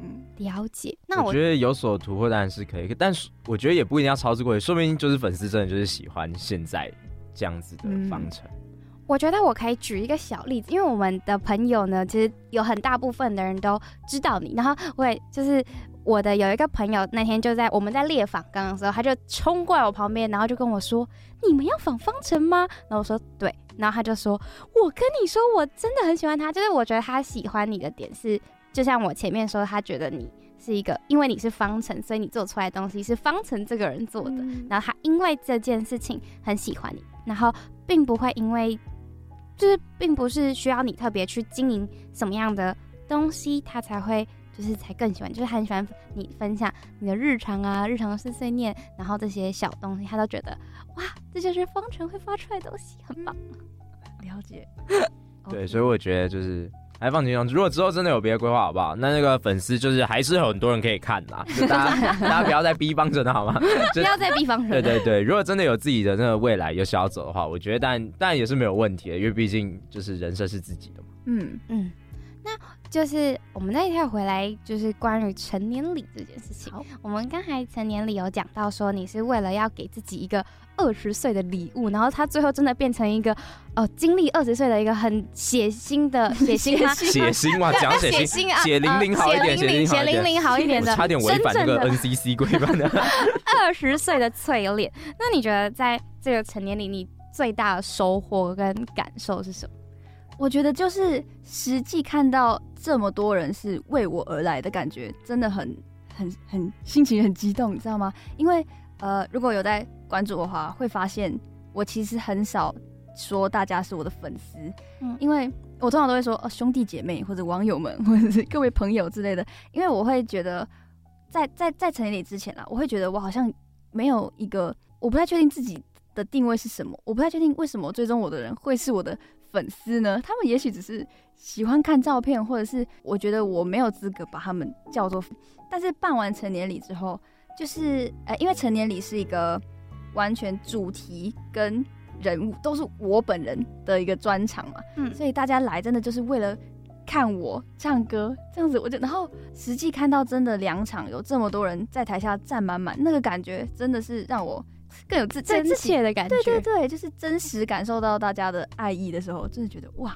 嗯，了解。那我，我觉得有所突破当然是可以，但是我觉得也不一定要超之过急，说不定就是粉丝真的就是喜欢现在这样子的方程。嗯。我觉得我可以举一个小例子，因为我们的朋友呢，其实有很大部分的人都知道你。然后我也就是我的有一个朋友，那天就在我们在列访刚的时候，他就冲过来我旁边，然后就跟我说：“你们要访方程吗？”然后我说：“对。”然后他就说：“我跟你说，我真的很喜欢他，就是我觉得他喜欢你的点是。”就像我前面说，他觉得你是一个，因为你是方程，所以你做出来的东西是方程这个人做的。嗯。然后他因为这件事情很喜欢你，然后并不会因为，就是并不是需要你特别去经营什么样的东西，他才会就是才更喜欢，就是很喜欢你分享你的日常啊，日常碎碎念，然后这些小东西，他都觉得哇，这就是方程会发出来的东西，很棒。了解。对，所以我觉得就是。还放轻松，如果之后真的有别的规划，好不好？那那个粉丝就是还是有很多人可以看啦，就大家大家不要再逼帮着了，好吗？不要再逼帮着。对对对，如果真的有自己的那个未来有想要走的话，我觉得但但也是没有问题的，因为毕竟就是人生是自己的嘛。嗯嗯。那就是我们再跳回来，就是关于成年礼这件事情。好，我们刚才成年礼有讲到说，你是为了要给自己一个二十岁的礼物，然后他最后真的变成一个哦，经历二十岁的一个很血腥的 血腥吗？血腥嘛，讲血腥啊，血淋淋好一点，血淋淋好一点的，差点违反那个 NCC 规范的二十岁的淬炼。那你觉得在这个成年礼，你最大的收获跟感受是什么？我觉得就是实际看到这么多人是为我而来的感觉，真的很很很心情很激动，你知道吗？因为呃，如果有在关注的话，会发现我其实很少说大家是我的粉丝，嗯，因为我通常都会说哦兄弟姐妹或者网友们或者是各位朋友之类的，因为我会觉得在在在成年礼之前啊，我会觉得我好像没有一个，我不太确定自己的定位是什么，我不太确定为什么追踪我的人会是我的。粉丝呢？他们也许只是喜欢看照片，或者是我觉得我没有资格把他们叫做。但是办完成年礼之后，就是呃，因为成年礼是一个完全主题跟人物都是我本人的一个专场嘛，嗯，所以大家来真的就是为了看我唱歌这样子。我就然后实际看到真的两场有这么多人在台下站满满，那个感觉真的是让我。更有自真切的感觉，对对对，就是真实感受到大家的爱意的时候，真的觉得哇，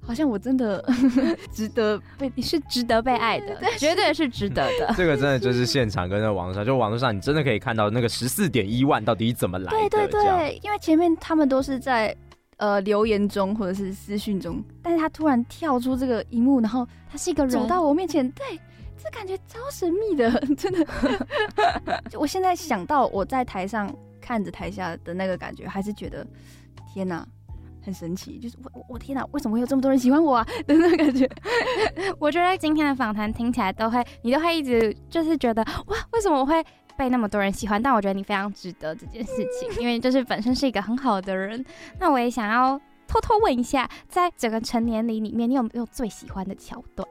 好像我真的 值得被，你是值得被爱的，绝对是值得的。这个真的就是 现场跟在网络上，就网络上你真的可以看到那个十四点一万到底怎么来的。对对对，因为前面他们都是在呃留言中或者是私讯中，但是他突然跳出这个荧幕，然后他是一个人走到我面前，对。这感觉超神秘的，真的。我现在想到我在台上看着台下的那个感觉，还是觉得天哪，很神奇。就是我我天哪，为什么会有这么多人喜欢我啊？的那个感觉。我觉得今天的访谈听起来都会，你都会一直就是觉得哇，为什么我会被那么多人喜欢？但我觉得你非常值得这件事情，因为就是本身是一个很好的人。那我也想要偷偷问一下，在整个成年礼里面，你有没有最喜欢的桥段？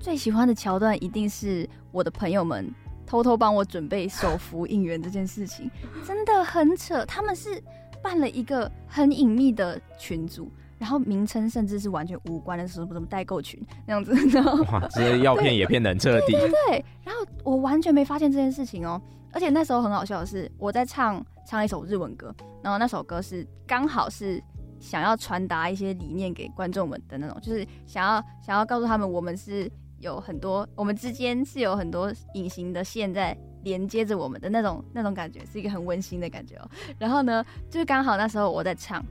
最喜欢的桥段一定是我的朋友们偷偷帮我准备手幅应援这件事情，真的很扯。他们是办了一个很隐秘的群组，然后名称甚至是完全无关的，什么什么代购群那样子，然后哇，这些要骗也骗得很彻底。对 对对，然后我完全没发现这件事情哦，而且那时候很好笑的是，我在唱唱一首日文歌，然后那首歌是刚好是想要传达一些理念给观众们的那种，就是想要想要告诉他们我们是。有很多，我们之间是有很多隐形的线在连接着我们的那种那种感觉，是一个很温馨的感觉哦。然后呢，就是刚好那时候我在唱，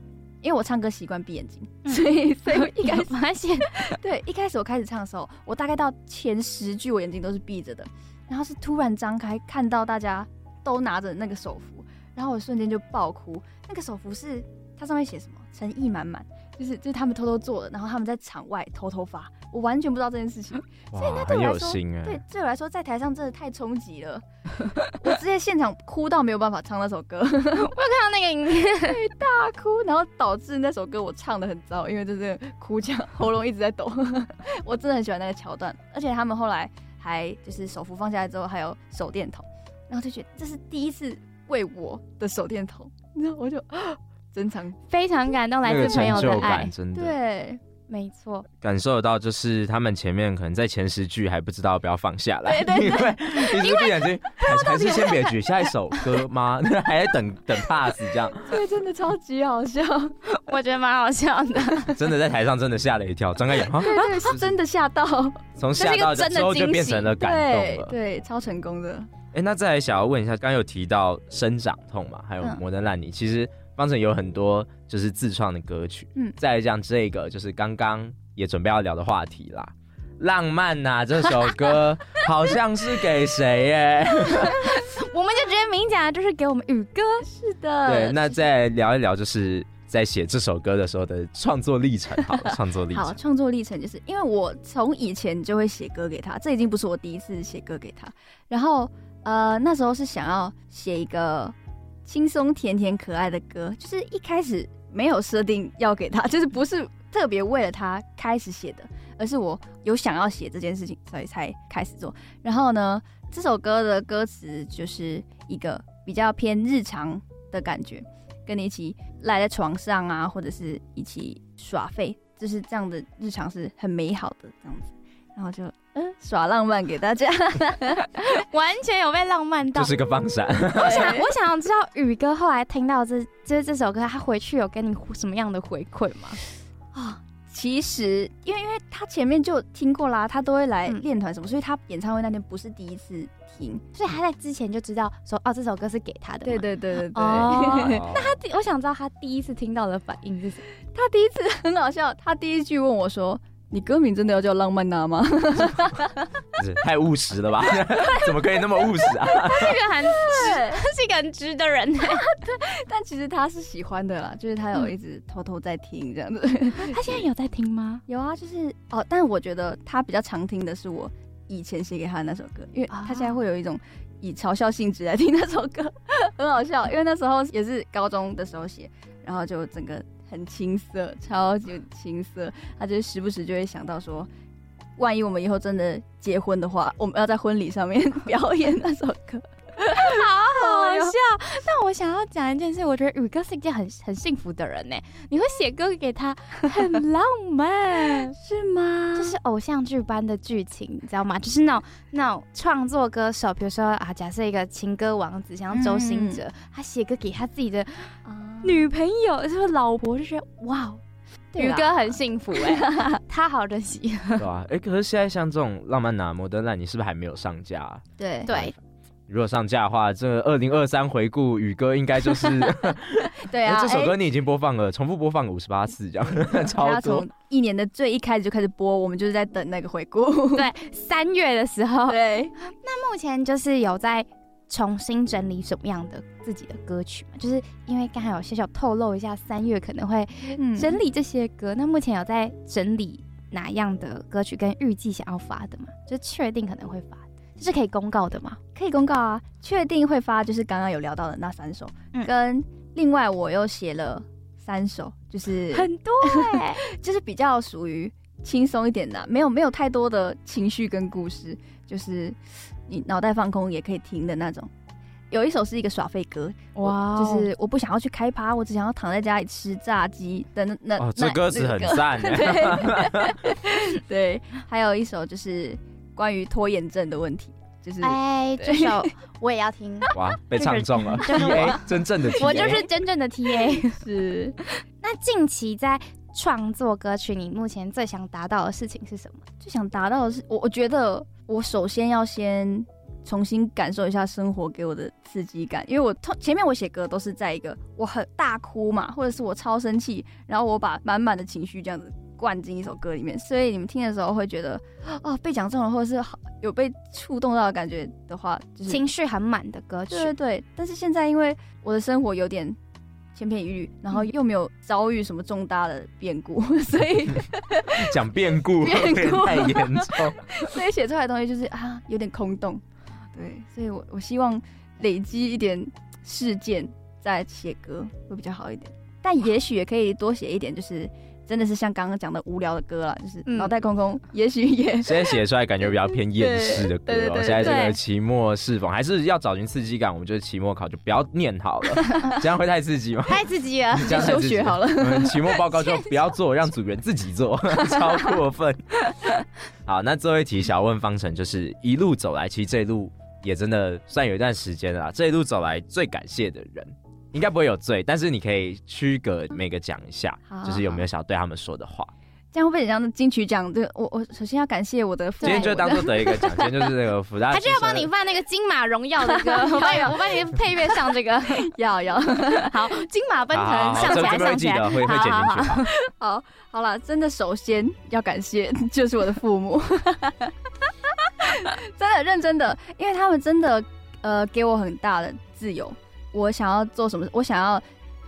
因为我唱歌习惯闭眼睛，所以所以我一开始 发现，对，一开始我开始唱的时候，我大概到前十句我眼睛都是闭着的，然后是突然张开看到大家都拿着那个手幅，然后我瞬间就爆哭。那个手幅是它上面写什么？诚意满满。就是就是他们偷偷做的，然后他们在场外偷偷发，我完全不知道这件事情，所以那对我来说，对对我来说，在台上真的太冲击了，我直接现场哭到没有办法唱那首歌，我有看到那个影片，对，大哭，然后导致那首歌我唱的很糟，因为就是哭腔，喉咙一直在抖，我真的很喜欢那个桥段，而且他们后来还就是手扶放下来之后还有手电筒，然后就觉得这是第一次为我的手电筒，然后我就。珍藏。非常感动，来自朋友的爱，真的。对，没错，感受得到就是他们前面可能在前十句还不知道不要放下来，对对对，因为一直闭眼睛，还是还是先别举下一首歌吗？还在等等 pass 这样，对，真的超级好笑，我觉得蛮好笑的，真的在台上真的吓了一跳，张开眼，对对，是真的吓到，从吓到之后就变成了感动了，对，超成功的。哎，那再来想要问一下，刚刚有提到生长痛嘛，还有摩登烂泥，其实。方程有很多就是自创的歌曲，嗯，再来讲这个就是刚刚也准备要聊的话题啦，《浪漫》呐，这首歌 好像是给谁耶？我们就直接明讲，就是给我们宇哥。是的，对，那再聊一聊，就是在写这首歌的时候的创作历程。好，创作历程。好，创作历程就是因为我从以前就会写歌给他，这已经不是我第一次写歌给他。然后呃，那时候是想要写一个。轻松甜甜可爱的歌，就是一开始没有设定要给他，就是不是特别为了他开始写的，而是我有想要写这件事情，所以才开始做。然后呢，这首歌的歌词就是一个比较偏日常的感觉，跟你一起赖在床上啊，或者是一起耍废，就是这样的日常是很美好的这样子。然后就嗯耍浪漫给大家，完全有被浪漫到，就是个放闪。我想我想要知道宇哥后来听到这就是这首歌，他回去有跟你什么样的回馈吗？啊。其实，因为因为他前面就听过啦，他都会来练团什么，嗯、所以他演唱会那天不是第一次听，所以他在之前就知道说哦，这首歌是给他的。对对对对对。哦、那他第，我想知道他第一次听到的反应是什么？他第一次 很好笑，他第一句问我说。你歌名真的要叫浪漫娜吗？不 是太务实了吧？怎么可以那么务实啊？他是一个很直，他是一个很直的人。对，但其实他是喜欢的啦，就是他有一直偷偷在听这样子。他现在有在听吗？有啊，就是哦。但我觉得他比较常听的是我以前写给他的那首歌，因为他现在会有一种以嘲笑性质来听那首歌，很好笑。因为那时候也是高中的时候写，然后就整个。很青涩，超级青涩。他就时不时就会想到说，万一我们以后真的结婚的话，我们要在婚礼上面 表演那首歌。好好笑，那我想要讲一件事，我觉得宇哥是一件很很幸福的人呢。你会写歌给他，很浪漫，是吗？就是偶像剧般的剧情，你知道吗？就是那种那种创作歌手，比如说啊，假设一个情歌王子，像周兴哲，嗯、他写歌给他自己的女朋友，就是老婆，就觉得哇，宇哥很幸福哎，他好珍惜。对啊，哎、欸，可是现在像这种浪漫拿摩登烂，你是不是还没有上架、啊？对对。如果上架的话，这二零二三回顾宇哥应该就是 对啊，这首歌你已经播放了，欸、重复播放五十八次这样，超多。一年的最一开始就开始播，我们就是在等那个回顾。对，三月的时候。对。那目前就是有在重新整理什么样的自己的歌曲嘛？就是因为刚才有小小透露一下，三月可能会整理这些歌。嗯、那目前有在整理哪样的歌曲跟预计想要发的嘛？就确定可能会发。是可以公告的吗？可以公告啊，确定会发，就是刚刚有聊到的那三首，嗯、跟另外我又写了三首，就是很多哎、欸，就是比较属于轻松一点的，没有没有太多的情绪跟故事，就是你脑袋放空也可以听的那种。有一首是一个耍废歌，哇 Wow，就是我不想要去开趴，我只想要躺在家里吃炸鸡的那那。哦，这歌词很赞。对，对，还有一首就是。关于拖延症的问题，就是哎，这首我也要听。哇，被唱中了，T A 真正的 T A，我就是真正的 T A。是。那近期在创作歌曲，你目前最想达到的事情是什么？最想达到的是，我我觉得我首先要先重新感受一下生活给我的刺激感，因为我前面我写歌都是在一个我很大哭嘛，或者是我超生气，然后我把满满的情绪这样子。灌进一首歌里面，所以你们听的时候会觉得，哦，被讲中了，或者是有被触动到的感觉的话，就是情绪很满的歌曲。对对对。但是现在因为我的生活有点千篇一律，然后又没有遭遇什么重大的变故，所以讲变故变故太严重，所以写出来的东西就是啊，有点空洞。对，所以我我希望累积一点事件再写歌会比较好一点，但也许也可以多写一点，就是。真的是像刚刚讲的无聊的歌了，就是脑袋空空，嗯、也许也 现在写出来感觉比较偏厌世的歌哦。现在这个期末是否还是要找寻刺激感，我们就是期末考就不要念好了，这样会太刺激吗？太刺激了，这样休学好了。嗯，期末报告就不要做，让组员自己做，超过分。好，那最后一题想要问方程，就是一路走来，其实这一路也真的算有一段时间了。这一路走来最感谢的人。应该不会有罪，但是你可以区隔每个讲一下，好好好，就是有没有想要对他们说的话？这样会不会很像金曲奖？这个我我首先要感谢我的，今天就当做得一个奖，今天就是那个福大，他就要帮你放那个金马荣耀的歌，我帮你我帮你配乐上这个，要要好，金马奔腾，上起来上起来，会会剪进去。好，好了，真的首先要感谢就是我的父母，真的认真的，因为他们真的呃给我很大的自由。我想要做什么？我想要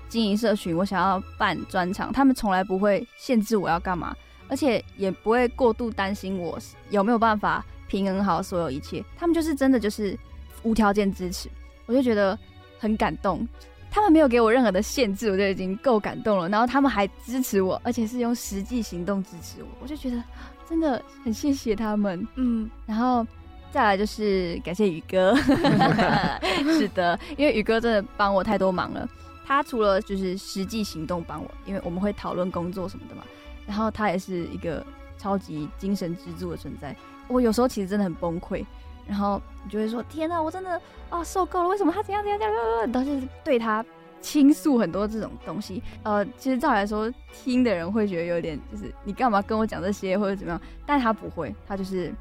经营社群，我想要办专场，他们从来不会限制我要干嘛，而且也不会过度担心我有没有办法平衡好所有一切。他们就是真的就是无条件支持，我就觉得很感动。他们没有给我任何的限制，我就已经够感动了。然后他们还支持我，而且是用实际行动支持我，我就觉得真的很谢谢他们。嗯，然后。再来就是感谢宇哥，是的，因为宇哥真的帮我太多忙了。他除了就是实际行动帮我，因为我们会讨论工作什么的嘛，然后他也是一个超级精神支柱的存在。我有时候其实真的很崩溃，然后你就会说：“天哪，我真的啊受够了！为什么他怎样怎样怎样？”都是对他倾诉很多这种东西。呃，其实照理来说，听的人会觉得有点就是你干嘛跟我讲这些或者怎么样，但他不会，他就是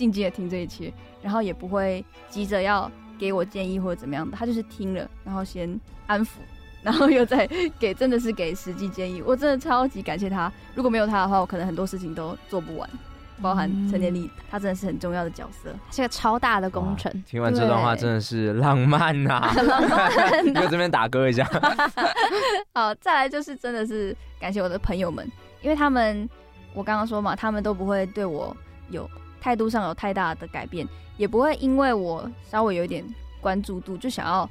静静的听这一切，然后也不会急着要给我建议或者怎么样的，他就是听了，然后先安抚。然后又再给，真的是给实际建议，我真的超级感谢他。如果没有他的话，我可能很多事情都做不完，包含陈年丽，他真的是很重要的角色，是个超大的工程。听完这段话，真的是浪漫呐、啊！浪漫，就这边打歌一下。好，再来就是真的是感谢我的朋友们，因为他们，我刚刚说嘛，他们都不会对我有态度上有太大的改变，也不会因为我稍微有一点关注度就想要。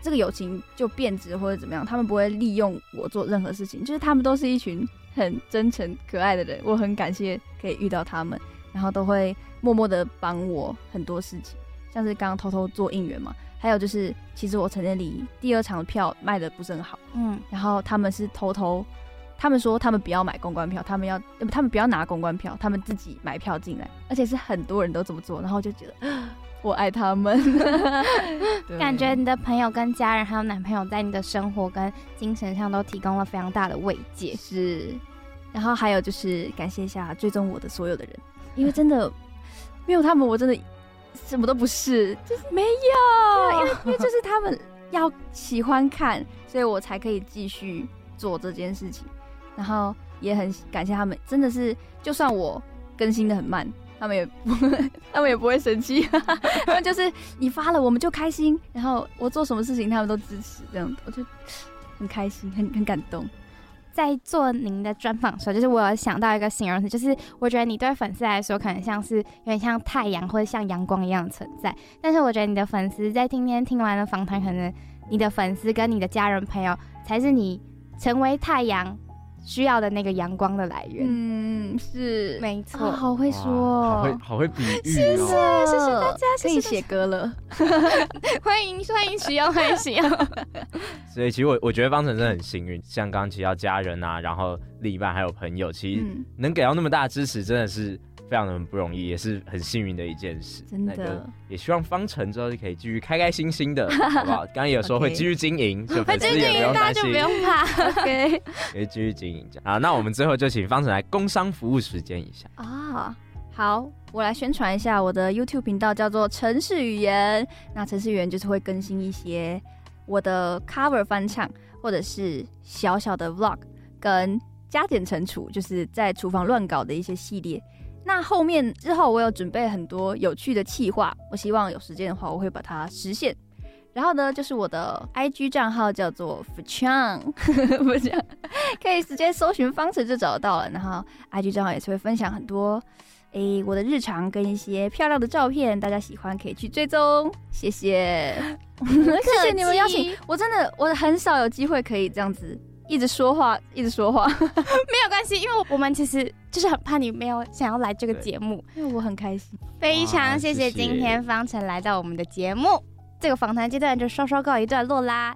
这个友情就变质或者怎么样，他们不会利用我做任何事情，就是他们都是一群很真诚可爱的人，我很感谢可以遇到他们，然后都会默默的帮我很多事情，像是刚刚偷偷做应援嘛，还有就是其实我陈年里第二场的票卖的不是很好，嗯，然后他们是偷偷，他们说他们不要买公关票，他们要他们不要拿公关票，他们自己买票进来，而且是很多人都这么做，然后就觉得。我爱他们，感觉你的朋友跟家人还有男朋友在你的生活跟精神上都提供了非常大的慰藉。是，然后还有就是感谢一下追踪我的所有的人，因为真的没有他们，我真的什么都不是，就是没有，因为因为就是他们要喜欢看，所以我才可以继续做这件事情。然后也很感谢他们，真的是就算我更新的很慢。他们也不，他们也不会生气，他们就是你发了，我们就开心。然后我做什么事情，他们都支持，这样我就很开心，很很感动。在做您的专访的时候，就是我有想到一个形容词，就是我觉得你对粉丝来说，可能像是有点像太阳或者像阳光一样的存在。但是我觉得你的粉丝在今天听完了访谈，可能你的粉丝跟你的家人朋友才是你成为太阳需要的那个阳光的来源，嗯，是。没错、哦，好会说，好会好会比喻、哦，谢谢谢谢大家，可以写歌了，欢迎欢迎使用欢迎使用。所以其实我我觉得方程真的很幸运，像刚刚提到家人啊，然后另一半还有朋友，其实能给到那么大的支持，真的是。非常的不容易，也是很幸运的一件事。真的，也希望方程之后就可以继续开开心心的，好不好？刚刚也有说会继续经营，就粉丝也不用担心，不用怕。OK，可以继续经营。好，那我们最后就请方程来工商服务时间一下啊。好，我来宣传一下我的 YouTube 频道，叫做城市语言。那城市语言就是会更新一些我的 cover 翻唱，或者是小小的 Vlog，跟加减乘除，就是在厨房乱搞的一些系列。那后面之后，我有准备很多有趣的企划，我希望有时间的话，我会把它实现。然后呢，就是我的 IG 账号叫做 Fuchang，不讲，可以直接搜寻方程就找得到了。然后 IG 账号也是会分享很多，哎、欸，我的日常跟一些漂亮的照片，大家喜欢可以去追踪。谢谢，谢谢你们邀请，我真的我很少有机会可以这样子。一直说话，一直说话，没有关系，因为我们其实就是很怕你没有想要来这个节目，因为我很开心，非常谢谢今天方程来到我们的节目，谢谢这个访谈阶段就稍稍告一段落啦。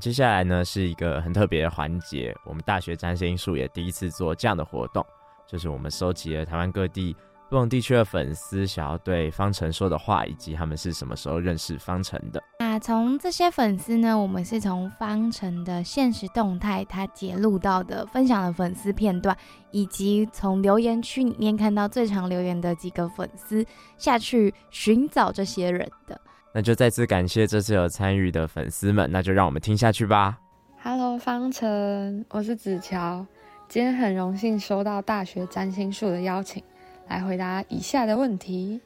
接下来呢是一个很特别的环节，我们大学占星术也第一次做这样的活动，就是我们收集了台湾各地不同地区的粉丝想要对方程说的话，以及他们是什么时候认识方程的。那从这些粉丝呢，我们是从方程的现实动态，他截录到的分享的粉丝片段，以及从留言区里面看到最常留言的几个粉丝下去寻找这些人的。那就再次感谢这次有参与的粉丝们，那就让我们听下去吧。Hello，方程，我是子乔，今天很荣幸收到大学占星术的邀请，来回答以下的问题。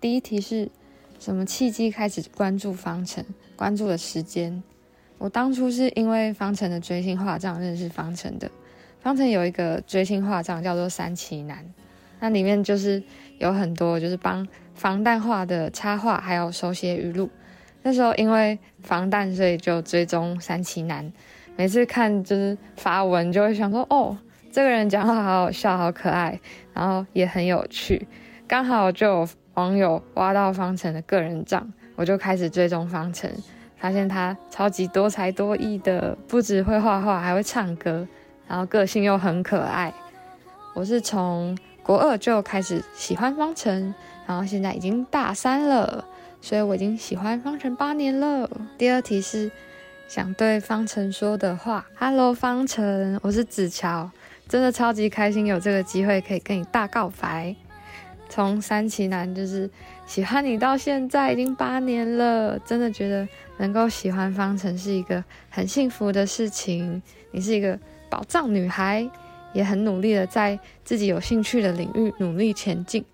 第一题是。什么契机开始关注方程？关注的时间，我当初是因为方程的追星画账认识方程的。方程有一个追星画账叫做三奇男，那里面就是有很多就是帮防弹画的插画，还有手写语录。那时候因为防弹，所以就追踪三奇男。每次看就是发文，就会想说，哦，这个人讲话好好笑，好可爱，然后也很有趣。刚好就有。网友挖到方程的个人账，我就开始追踪方程，发现他超级多才多艺的，不只会画画，还会唱歌，然后个性又很可爱。我是从国二就开始喜欢方程，然后现在已经大三了，所以我已经喜欢方程八年了。第二题是想对方程说的话：Hello，方程，我是子乔，真的超级开心有这个机会可以跟你大告白。从三奇男就是喜欢你到现在已经八年了，真的觉得能够喜欢方程是一个很幸福的事情。你是一个宝藏女孩，也很努力的在自己有兴趣的领域努力前进，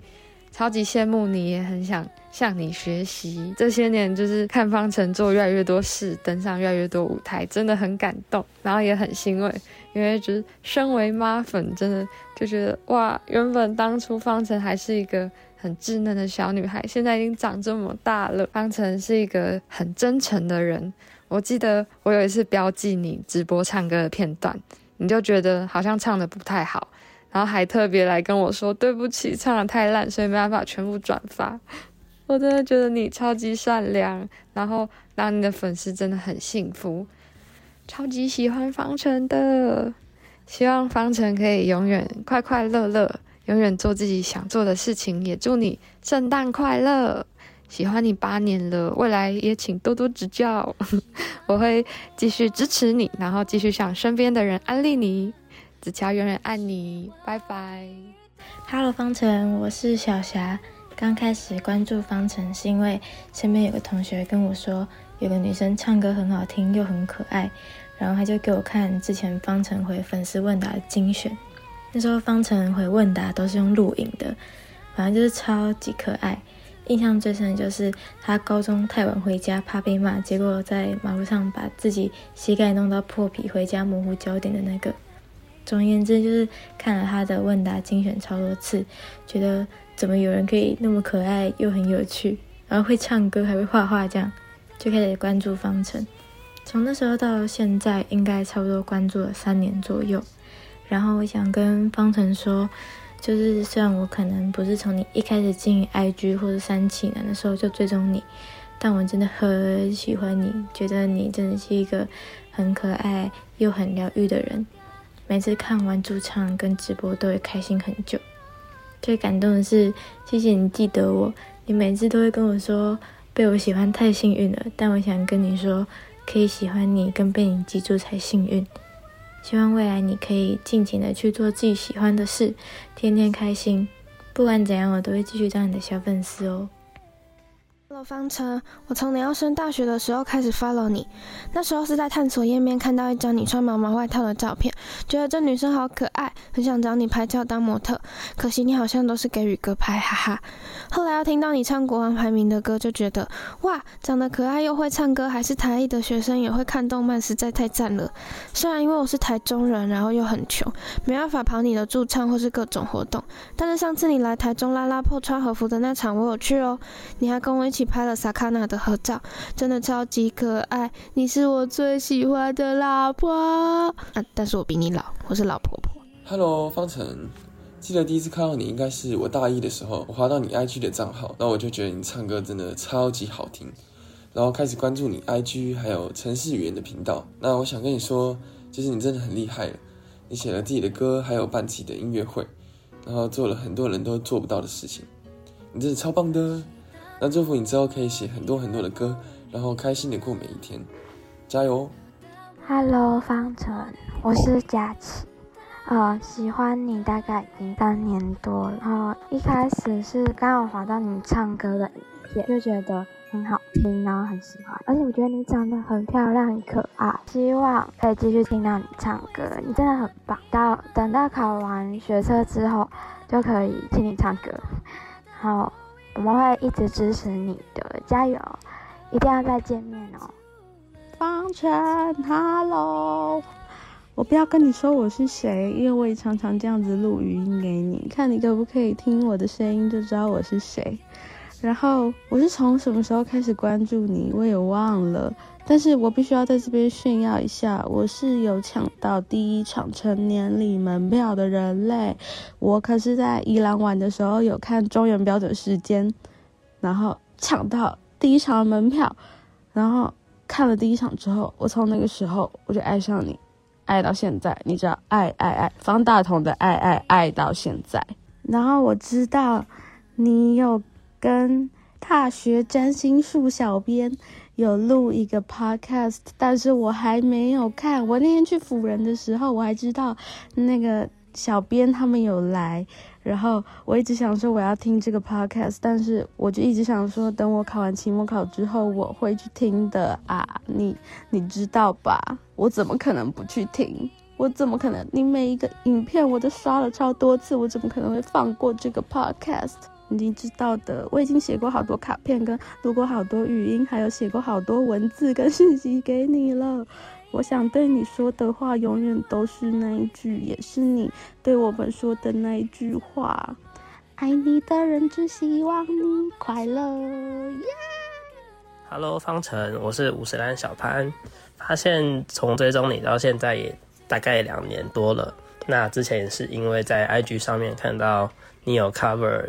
超级羡慕你，也很想向你学习。这些年就是看方程做越来越多事，登上越来越多舞台，真的很感动，然后也很欣慰。因为就是身为妈粉，真的就觉得哇，原本当初方晨还是一个很稚嫩的小女孩，现在已经长这么大了。方晨是一个很真诚的人。我记得我有一次标记你直播唱歌的片段，你就觉得好像唱得不太好，然后还特别来跟我说对不起，唱得太烂，所以没办法全部转发。我真的觉得你超级善良，然后当你的粉丝真的很幸福。超级喜欢方程的，希望方程可以永远快快乐乐，永远做自己想做的事情。也祝你圣诞快乐！喜欢你八年了，未来也请多多指教，我会继续支持你，然后继续向身边的人安利你。子乔永远爱你，拜拜。Hello，方程，我是小霞。刚开始关注方程是因为身边有个同学跟我说。有个女生唱歌很好听又很可爱，然后她就给我看之前方晨回粉丝问答的精选。那时候方晨回问答都是用录影的，反正就是超级可爱。印象最深的就是他高中太晚回家怕被骂，结果在马路上把自己膝盖弄到破皮回家模糊焦点的那个。总而言之，就是看了他的问答精选超多次，觉得怎么有人可以那么可爱又很有趣，然后会唱歌还会画画这样。就开始关注方程，从那时候到现在，应该差不多关注了三年左右。然后我想跟方程说，就是虽然我可能不是从你一开始进 IG 或者三起男的时候就追踪你，但我真的很喜欢你，觉得你真的是一个很可爱又很疗愈的人。每次看完驻唱跟直播都会开心很久。最感动的是，谢谢你记得我，你每次都会跟我说。被我喜欢太幸运了，但我想跟你说，可以喜欢你跟被你记住才幸运。希望未来你可以尽情的去做自己喜欢的事，天天开心。不管怎样，我都会继续当你的小粉丝哦。Hello，方程，我从你要升大学的时候开始 follow 你，那时候是在探索页面看到一张你穿毛毛外套的照片，觉得这女生好可爱，很想找你拍照当模特，可惜你好像都是给宇哥拍，哈哈。后来又听到你唱国王排名的歌，就觉得哇，长得可爱又会唱歌，还是台艺的学生也会看动漫，实在太赞了。虽然因为我是台中人，然后又很穷，没办法跑你的驻唱或是各种活动，但是上次你来台中拉拉破穿和服的那场，我有去哦，你还跟我一起。拍了萨卡纳的合照，真的超级可爱。你是我最喜欢的老婆啊！但是我比你老，我是老婆婆。Hello，方程，记得第一次看到你应该是我大一的时候，我滑到你 IG 的账号，然后我就觉得你唱歌真的超级好听，然后开始关注你 IG 还有城市语言的频道。那我想跟你说，就是你真的很厉害了，你写了自己的歌，还有办自己的音乐会，然后做了很多人都做不到的事情，你真的超棒的。那祝福你之后可以写很多很多的歌，然后开心的过每一天，加油！Hello，方程，我是佳琪，呃，喜欢你大概已经三年多了，然后一开始是刚好滑到你唱歌的影片，就觉得很好听，然后很喜欢，而且我觉得你长得很漂亮，很可爱，希望可以继续听到你唱歌，你真的很棒。到等到考完学车之后，就可以听你唱歌，好。我们会一直支持你的，加油！一定要再见面哦。方辰，Hello，我不要跟你说我是谁，因为我也常常这样子录语音给你，看你可不可以听我的声音就知道我是谁。然后我是从什么时候开始关注你，我也忘了。但是我必须要在这边炫耀一下，我是有抢到第一场成年礼门票的人类。我可是在宜兰玩的时候有看中原标准时间，然后抢到第一场门票，然后看了第一场之后，我从那个时候我就爱上你，爱到现在，你知道爱爱爱方大同的爱爱爱到现在。然后我知道你有跟大学占星术小编有录一个 podcast，但是我还没有看。我那天去辅仁的时候，我还知道那个小编他们有来。然后我一直想说我要听这个 podcast，但是我就一直想说等我考完期末考之后我会去听的啊，你你知道吧？我怎么可能不去听？我怎么可能？你每一个影片我都刷了超多次，我怎么可能会放过这个 podcast？你知道的，我已经写过好多卡片，跟录过好多语音，还有写过好多文字跟 讯息给你了。我想对你说的话，永远都是那一句，也是你对我们说的那一句话。爱你的人只希望你快乐。Hello，方程，我是五十岚小潘。发现从追踪你到现在也大概两年多了。那之前也是因为在 IG 上面看到你有 cover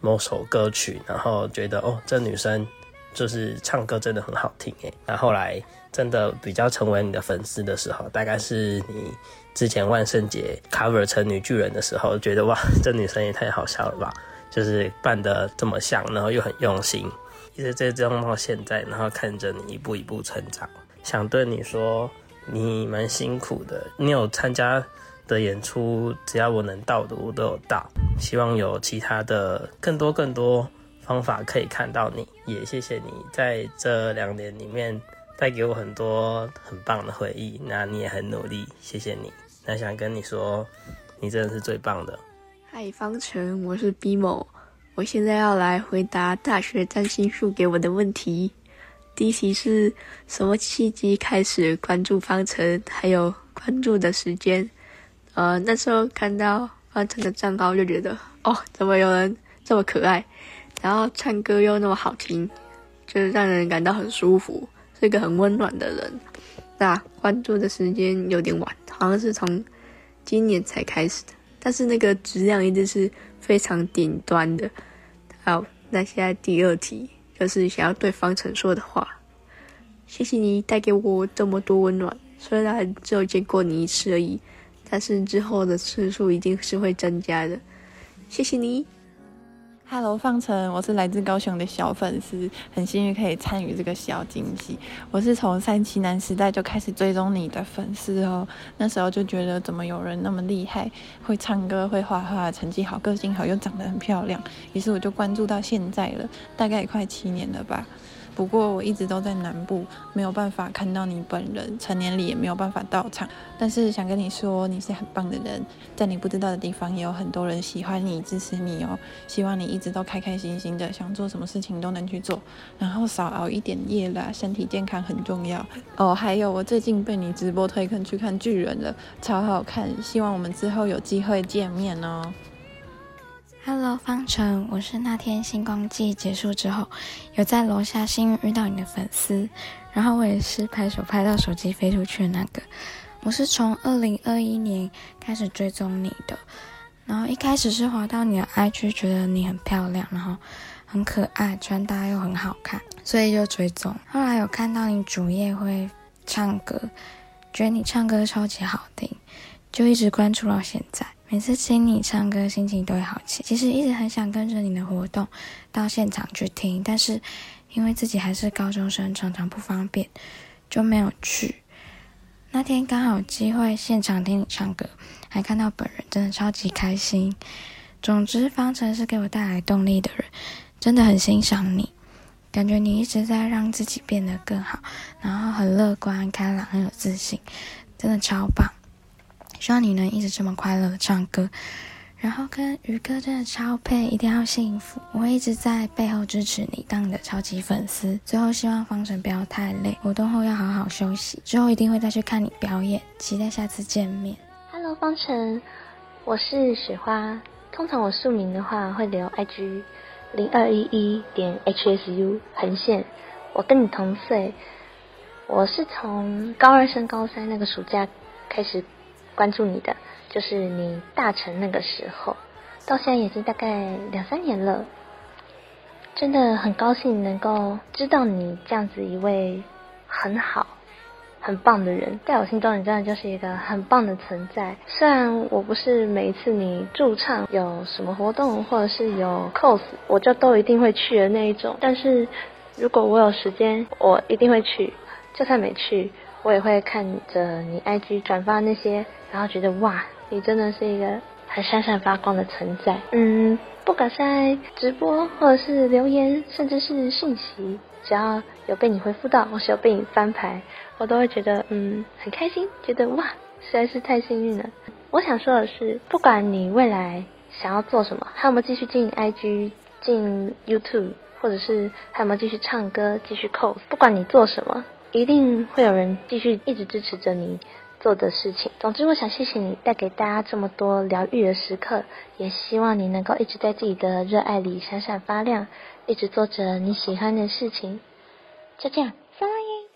某首歌曲，然后觉得哦，这女生就是唱歌真的很好听诶。那后来。真的比较成为你的粉丝的时候，大概是你之前万圣节 cover 成女巨人的时候，觉得哇，这女生也太好笑了吧！就是扮得这么像，然后又很用心，一直在这样到现在，然后看着你一步一步成长，想对你说，你蛮辛苦的。你有参加的演出，只要我能到的，我都有到。希望有其他的更多更多方法可以看到你，也谢谢你在这两年里面。带给我很多很棒的回忆，那你也很努力，谢谢你。那想跟你说，你真的是最棒的。嗨，方程，我是 BMO，我现在要来回答大学占星术给我的问题。第一题是什么契机开始关注方程，还有关注的时间？呃，那时候看到方程的账号就觉得，哦，怎么有人这么可爱，然后唱歌又那么好听，就是让人感到很舒服。是一个很温暖的人，那关注的时间有点晚，好像是从今年才开始的，但是那个质量一直是非常顶端的。好，那现在第二题就是想要对方程说的话，谢谢你带给我这么多温暖，虽然只有见过你一次而已，但是之后的次数一定是会增加的，谢谢你。Hello，方程，我是来自高雄的小粉丝，很幸运可以参与这个小惊喜。我是从三七男时代就开始追踪你的粉丝哦，那时候就觉得怎么有人那么厉害，会唱歌、会画画，成绩好、个性好，又长得很漂亮，于是我就关注到现在了，大概也快七年了吧。不过我一直都在南部，没有办法看到你本人，成年礼也没有办法到场。但是想跟你说，你是很棒的人，在你不知道的地方也有很多人喜欢你、支持你哦。希望你一直都开开心心的，想做什么事情都能去做，然后少熬一点夜啦，身体健康很重要哦。还有，我最近被你直播推坑去看巨人了，超好看，希望我们之后有机会见面哦。Hello，方程，我是那天星光季结束之后，有在楼下幸运遇到你的粉丝，然后我也是拍手拍到手机飞出去的那个。我是从二零二一年开始追踪你的，然后一开始是滑到你的 IG，觉得你很漂亮，然后很可爱，穿搭又很好看，所以就追踪。后来有看到你主页会唱歌，觉得你唱歌超级好听，就一直关注到现在。每次听你唱歌，心情都会好起。其实一直很想跟着你的活动到现场去听，但是因为自己还是高中生，常常不方便，就没有去。那天刚好有机会现场听你唱歌，还看到本人，真的超级开心。总之，方程是给我带来动力的人，真的很欣赏你，感觉你一直在让自己变得更好，然后很乐观、开朗、很有自信，真的超棒。希望你能一直这么快乐的唱歌，然后跟宇哥真的超配，一定要幸福。我会一直在背后支持你，当你的超级粉丝。最后希望方程不要太累，活动后要好好休息。之后一定会再去看你表演，期待下次见面。Hello，方程，我是雪花。通常我署名的话会留 IG 零二一一点 HSU 横线。我跟你同岁，我是从高二升高三那个暑假开始。关注你的就是你大成那个时候，到现在已经大概两三年了，真的很高兴能够知道你这样子一位很好、很棒的人，在我心中你真的就是一个很棒的存在。虽然我不是每一次你驻唱有什么活动或者是有 cos，我就都一定会去的那一种，但是如果我有时间，我一定会去。就算没去，我也会看着你 IG 转发那些，然后觉得哇，你真的是一个很闪闪发光的存在。嗯，不管是在直播或者是留言，甚至是信息，只要有被你回复到，或是有被你翻牌，我都会觉得嗯很开心，觉得哇实在是太幸运了。我想说的是，不管你未来想要做什么，还有没有继续经营 IG、进 YouTube，或者是还有没有继续唱歌、继续 cos，不管你做什么。一定会有人继续一直支持着你做的事情。总之，我想谢谢你带给大家这么多疗愈的时刻，也希望你能够一直在自己的热爱里闪闪发亮，一直做着你喜欢的事情。就这样，撒拉耶。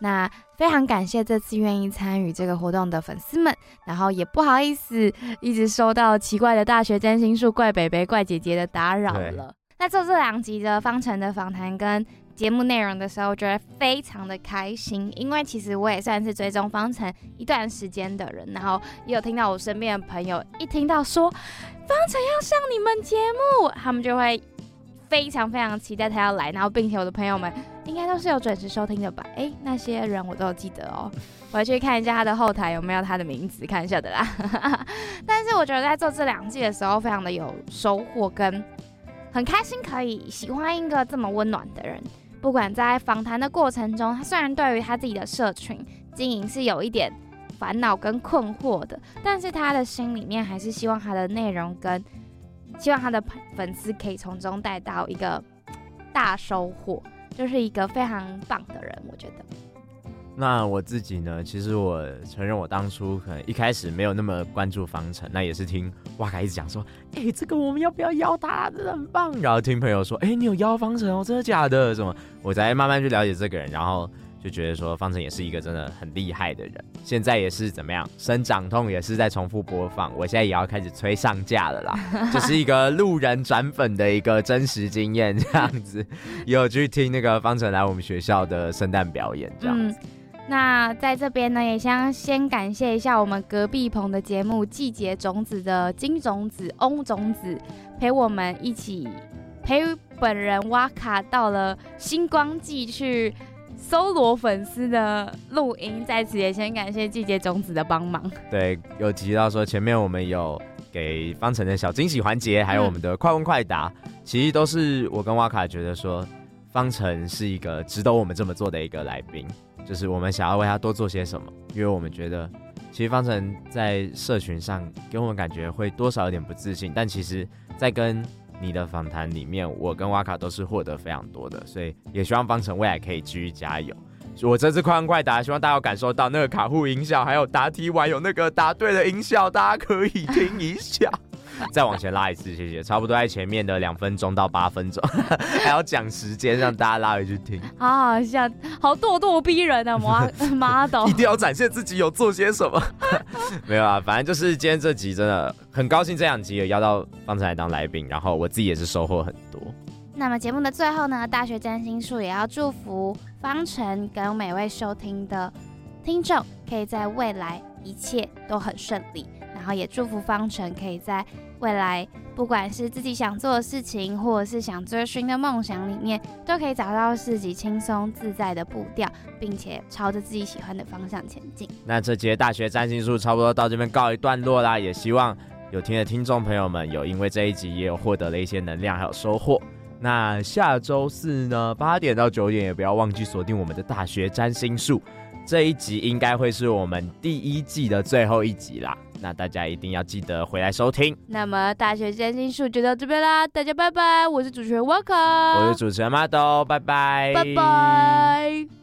那非常感谢这次愿意参与这个活动的粉丝们，然后也不好意思一直收到奇怪的大学占心术怪北北怪姐姐的打扰了。那做这两集的方程的访谈跟节目内容的时候，我觉得非常的开心，因为其实我也算是追踪方程一段时间的人，然后也有听到我身边的朋友一听到说方程要上你们节目，他们就会非常非常期待他要来，然后并且我的朋友们应该都是有准时收听的吧？哎，那些人我都有记得哦，我要去看一下他的后台有没有他的名字，看一下的啦。但是我觉得在做这两季的时候，非常的有收获跟很开心，可以喜欢一个这么温暖的人。不管在访谈的过程中，他虽然对于他自己的社群经营是有一点烦恼跟困惑的，但是他的心里面还是希望他的内容跟希望他的粉丝可以从中带到一个大收获，就是一个非常棒的人，我觉得。那我自己呢？其实我承认，我当初可能一开始没有那么关注方程，那也是听哇卡一直讲说，哎、这个我们要不要邀他？真的很棒。然后听朋友说，哎、你有邀方程哦，真的假的？什么？我才慢慢去了解这个人，然后就觉得说，方程也是一个真的很厉害的人。现在也是怎么样，生长痛也是在重复播放，我现在也要开始催上架了啦。这是一个路人转粉的一个真实经验，这样子。有去听那个方程来我们学校的圣诞表演，这样子。那在这边呢，也想先感谢一下我们隔壁棚的节目《季节种子》的金种子、翁种子，陪我们一起陪本人哇卡到了星光季去搜罗粉丝的录音，在此也先感谢季节种子的帮忙。对，有提到说前面我们有给方程的小惊喜环节，还有我们的快问快答，其实都是我跟哇卡觉得说方程是一个值得我们这么做的一个来宾。就是我们想要为他多做些什么，因为我们觉得，其实方程在社群上给我们感觉会多少有点不自信，但其实，在跟你的访谈里面，我跟哇卡都是获得非常多的，所以也希望方程未来可以继续加油。我这次快问快答，希望大家有感受到那个卡户音效，还有答题完有那个答对的音效，大家可以听一下。再往前拉一次，谢谢。差不多在前面的两分钟到八分钟，还要讲时间，让大家拉回去听。好好笑，好咄咄逼人啊！妈 妈的，一定要展现自己有做些什么。没有啊，反正就是今天这集真的很高兴，这两集有邀到方程来当来宾，然后我自己也是收获很多。那么节目的最后呢，大学占星术也要祝福方程跟每位收听的听众，可以在未来一切都很顺利，然后也祝福方程可以在。未来，不管是自己想做的事情，或者是想追寻的梦想里面，都可以找到自己轻松自在的步调，并且朝着自己喜欢的方向前进。那这节大学占星术差不多到这边告一段落啦，也希望有听的听众朋友们有因为这一集也有获得了一些能量还有收获。那下周四呢，八点到九点也不要忘记锁定我们的大学占星术，这一集应该会是我们第一季的最后一集啦。那大家一定要记得回来收听。那么大学占星术就到这边啦，大家拜拜！我是主持人 Waka，我是主持人 Mado，拜拜，拜拜。